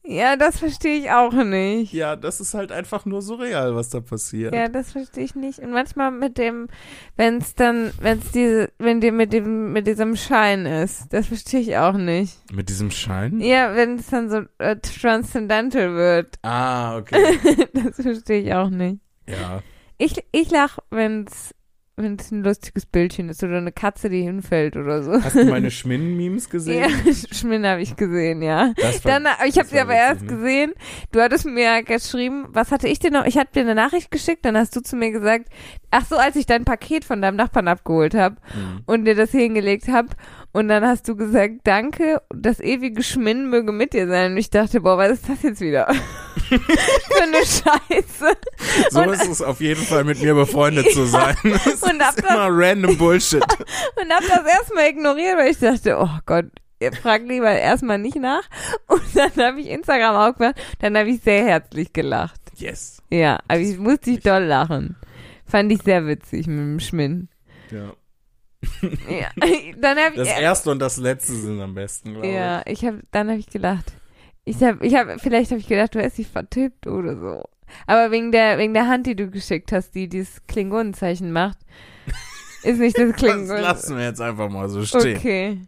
Ja, das verstehe ich auch nicht. Ja, das ist halt einfach nur surreal, was da passiert. Ja, das verstehe ich nicht. Und manchmal mit dem, wenn es dann, wenn es diese, wenn die mit dem, mit diesem Schein ist, das verstehe ich auch nicht. Mit diesem Schein? Ja, wenn es dann so äh, transcendental wird, Ah, okay. das verstehe ich auch nicht. Ja. Ich, ich lach, wenn es wenn es ein lustiges Bildchen ist oder eine Katze, die hinfällt oder so. Hast du meine Schminnen-Memes Ja, gesehen? Schminn habe ich gesehen, ja. Das war- Dann, ich habe sie aber erst ne? gesehen. Du hattest mir geschrieben, was hatte ich dir noch? Ich hatte dir eine Nachricht geschickt, dann hast du zu mir gesagt, ach so, als ich dein Paket von deinem Nachbarn abgeholt habe Mhm. und dir das hier hingelegt habe. Und dann hast du gesagt, danke, das ewige Schminnen möge mit dir sein. Und ich dachte, boah, was ist das jetzt wieder? Für eine Scheiße. So Und- ist es auf jeden Fall, mit mir befreundet zu sein. Das Und ist das- immer random Bullshit. Und hab das erstmal ignoriert, weil ich dachte, oh Gott, ihr fragt lieber erstmal nicht nach. Und dann habe ich Instagram aufgemacht, dann habe ich sehr herzlich gelacht. Yes. Ja, aber ich musste ich doll lachen. Fand ich sehr witzig mit dem Schminn. Ja. Ja, dann ich Das erste und das letzte sind am besten, glaube Ja, ich habe dann habe ich gelacht. Ich habe ich habe vielleicht habe ich gedacht, du hast dich vertippt oder so. Aber wegen der wegen der Hand, die du geschickt hast, die dieses Klingonenzeichen macht, ist nicht das ich. Das Klingon. lassen wir jetzt einfach mal so stehen. Okay.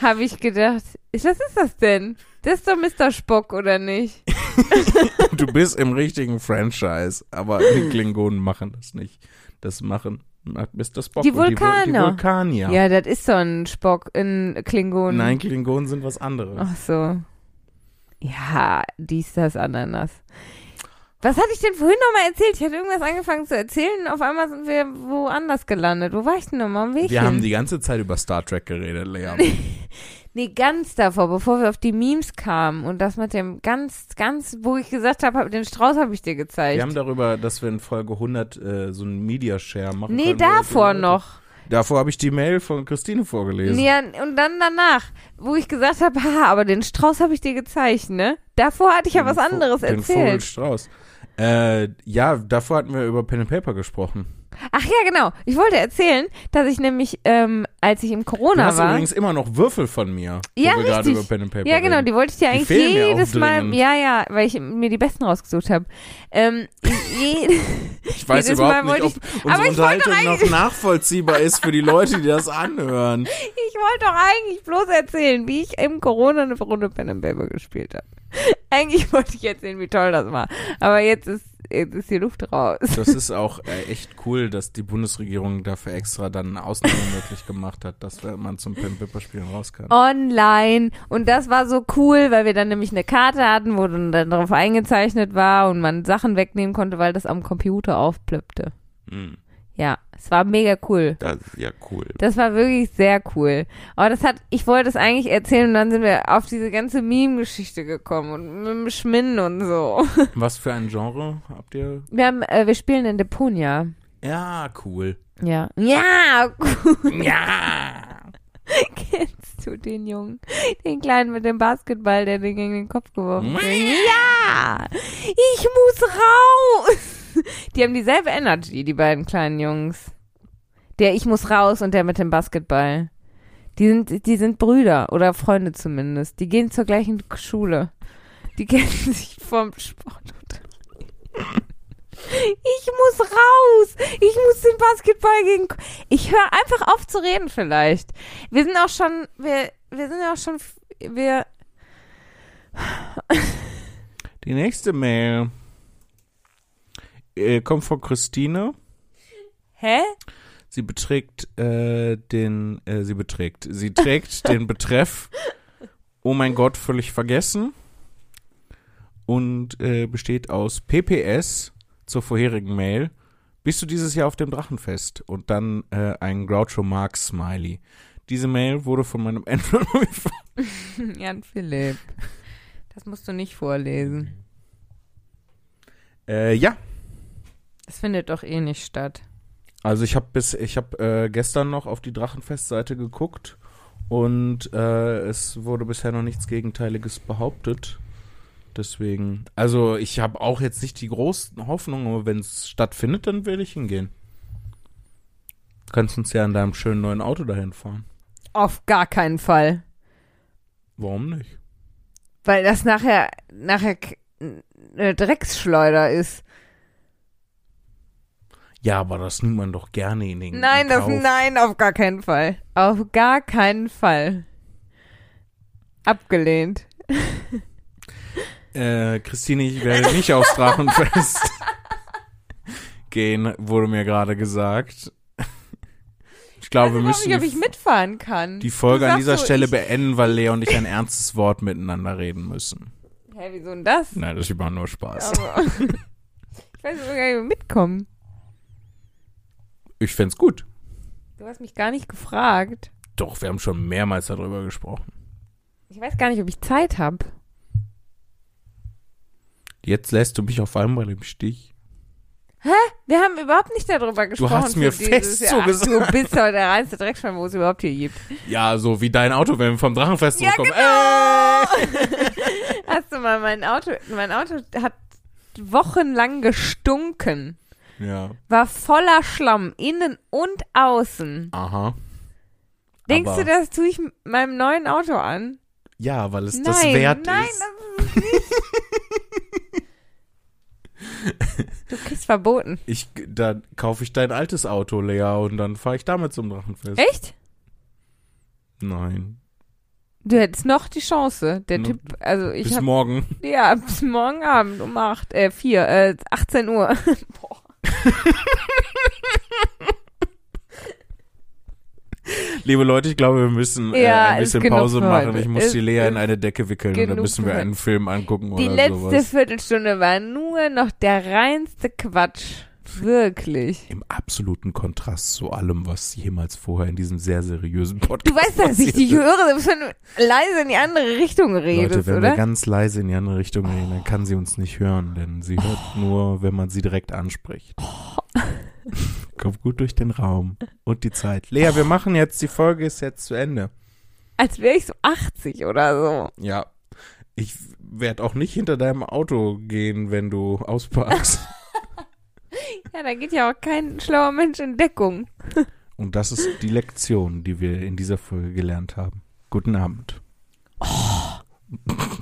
Habe ich gedacht, was ist das denn? Das ist doch Mr. Spock oder nicht? du bist im richtigen Franchise, aber die Klingonen machen das nicht. Das machen Mr. Spock Die und die, die. Vulkanier. Ja, das ist so ein Spock in Klingonen. Nein, Klingonen sind was anderes. Ach so. Ja, dies, das, Ananas. Was hatte ich denn vorhin nochmal erzählt? Ich hatte irgendwas angefangen zu erzählen. Auf einmal sind wir woanders gelandet. Wo war ich denn nochmal am Weg? Wir hin? haben die ganze Zeit über Star Trek geredet, Lea. Nee, ganz davor, bevor wir auf die Memes kamen und das mit dem ganz, ganz, wo ich gesagt habe, hab- den Strauß habe ich dir gezeigt. Wir haben darüber, dass wir in Folge 100 äh, so einen Media Share machen nee, können, davor noch. Davor habe ich die Mail von Christine vorgelesen. Ja, und dann danach, wo ich gesagt habe, ha, aber den Strauß habe ich dir gezeigt, ne? Davor hatte ich ja Den was Vo- anderes den erzählt. Vogelstrauß. Äh, ja, davor hatten wir über Pen and Paper gesprochen. Ach ja, genau. Ich wollte erzählen, dass ich nämlich, ähm, als ich im Du Corona hast war. übrigens immer noch Würfel von mir, Ja, wo wir gerade richtig. über Pen and Paper Ja, genau, die wollte ich dir eigentlich jedes Mal, ja, ja, weil ich mir die besten rausgesucht habe. Ähm, Ich weiß überhaupt Mal nicht, ob unsere Unterhaltung noch nachvollziehbar ist für die Leute, die das anhören. ich wollte doch eigentlich bloß erzählen, wie ich im Corona eine Runde Pen and Paper gespielt habe. Eigentlich wollte ich erzählen, wie toll das war. Aber jetzt ist, jetzt ist die Luft raus. Das ist auch äh, echt cool, dass die Bundesregierung dafür extra dann eine Ausnahme möglich gemacht hat, dass man zum Pen and Paper Spielen raus kann. Online. Und das war so cool, weil wir dann nämlich eine Karte hatten, wo dann, drauf eingezeichnet war und man Sachen wegnehmen konnte, weil das am Computer aufplöppte. Hm, Ja, es war mega cool. das ist ja cool. Das war wirklich sehr cool. Aber das hat, ich wollte es eigentlich erzählen und dann sind wir auf diese ganze Meme-Geschichte gekommen und mit dem Schminden und so. Was für ein Genre habt ihr? Wir haben, äh, wir spielen in Deponia. Ja, cool. Ja. Ja, cool. Ja. Kennst du den Jungen? Den Kleinen mit dem Basketball, der den gegen den Kopf geworfen hat. Ja! Ich muss raus! Die haben dieselbe Energy, die beiden kleinen Jungs. Der Ich muss raus und der mit dem Basketball. Die sind, die sind Brüder oder Freunde zumindest. Die gehen zur gleichen Schule. Die kennen sich vom Sport. Ich muss raus. Ich muss den Basketball gegen. Ich höre einfach auf zu reden vielleicht. Wir sind auch schon. Wir, wir sind auch schon. Wir. Die nächste Mail äh, kommt von Christine. Hä? Sie beträgt äh, den, äh, sie beträgt, sie trägt den Betreff Oh mein Gott, völlig vergessen und äh, besteht aus PPS zur vorherigen Mail. Bist du dieses Jahr auf dem Drachenfest? Und dann äh, ein Groucho Marx Smiley. Diese Mail wurde von meinem Android Jan Philipp. Das musst du nicht vorlesen. äh, ja, Das findet doch eh nicht statt. Also ich habe bis ich habe äh, gestern noch auf die Drachenfestseite geguckt und äh, es wurde bisher noch nichts Gegenteiliges behauptet. Deswegen, also ich habe auch jetzt nicht die großen Hoffnungen, aber wenn es stattfindet, dann werde ich hingehen. Du kannst uns ja in deinem schönen neuen Auto dahin fahren. Auf gar keinen Fall. Warum nicht? Weil das nachher, nachher eine Drecksschleuder ist. Ja, aber das nimmt man doch gerne in den Nein, in das, nein, auf gar keinen Fall. Auf gar keinen Fall. Abgelehnt. Äh, Christine, ich werde nicht aufs Drachenfest gehen, wurde mir gerade gesagt. Ich glaube, wir ich weiß müssen nicht, ob die, ich mitfahren kann. die Folge an dieser so, Stelle beenden, weil Lea und ich ein ernstes Wort miteinander reden müssen. Hä, wieso denn das? Nein, das war nur Spaß. Aber ich weiß nicht, ob ich mitkommen. Ich fänd's gut. Du hast mich gar nicht gefragt. Doch, wir haben schon mehrmals darüber gesprochen. Ich weiß gar nicht, ob ich Zeit habe. Jetzt lässt du mich auf einmal im Stich. Wir haben überhaupt nicht darüber gesprochen. hast mir fest Jahr. so gesagt. Du bist doch der reinste Dreckschwein, wo es überhaupt hier gibt. Ja, so wie dein Auto, wenn wir vom Drachenfest Ja, zurückkommen. Hast du mal mein Auto, mein Auto hat wochenlang gestunken. Ja, War voller Schlamm, innen und außen. aha. Denkst Aber- du, das tue ich meinem neuen Auto an? Ja, weil es nein, das wert nein, ist. das ist nicht. Du kriegst verboten. Ich, dann kaufe ich dein altes Auto, Lea, und dann fahre ich damit zum Drachenfest. Echt? Nein. Du hättest noch die Chance. Der Typ, also ich Bis hab, morgen. ja, bis morgen Abend um 8, äh, 4, äh, 18 Uhr. Boah. Liebe Leute, ich glaube, wir müssen äh, Ja, ein ist bisschen Pause machen. Ich muss die Ist- Lea in eine Decke wickeln und dann müssen wir einen Film angucken Die oder letzte sowas. Viertelstunde war nur noch der reinste Quatsch. Wirklich. Im absoluten Kontrast zu allem, was jemals vorher in diesem sehr seriösen Podcast Du weißt, dass ich dich ist. höre, wenn du leise in die andere Richtung redest, Leute, wenn oder? wir ganz leise in die andere Richtung reden, dann kann sie uns nicht hören, denn sie hört nur, wenn man sie direkt anspricht. Kommt gut durch den Raum und die Zeit. Lea, wir machen jetzt, die Folge ist jetzt zu Ende. Als wäre ich so 80 oder so. Ja, ich werde auch nicht hinter deinem Auto gehen, wenn du ausparkst. Ja, da geht ja auch kein schlauer Mensch in Deckung. Und das ist die Lektion, die wir in dieser Folge gelernt haben. Guten Abend. Oh.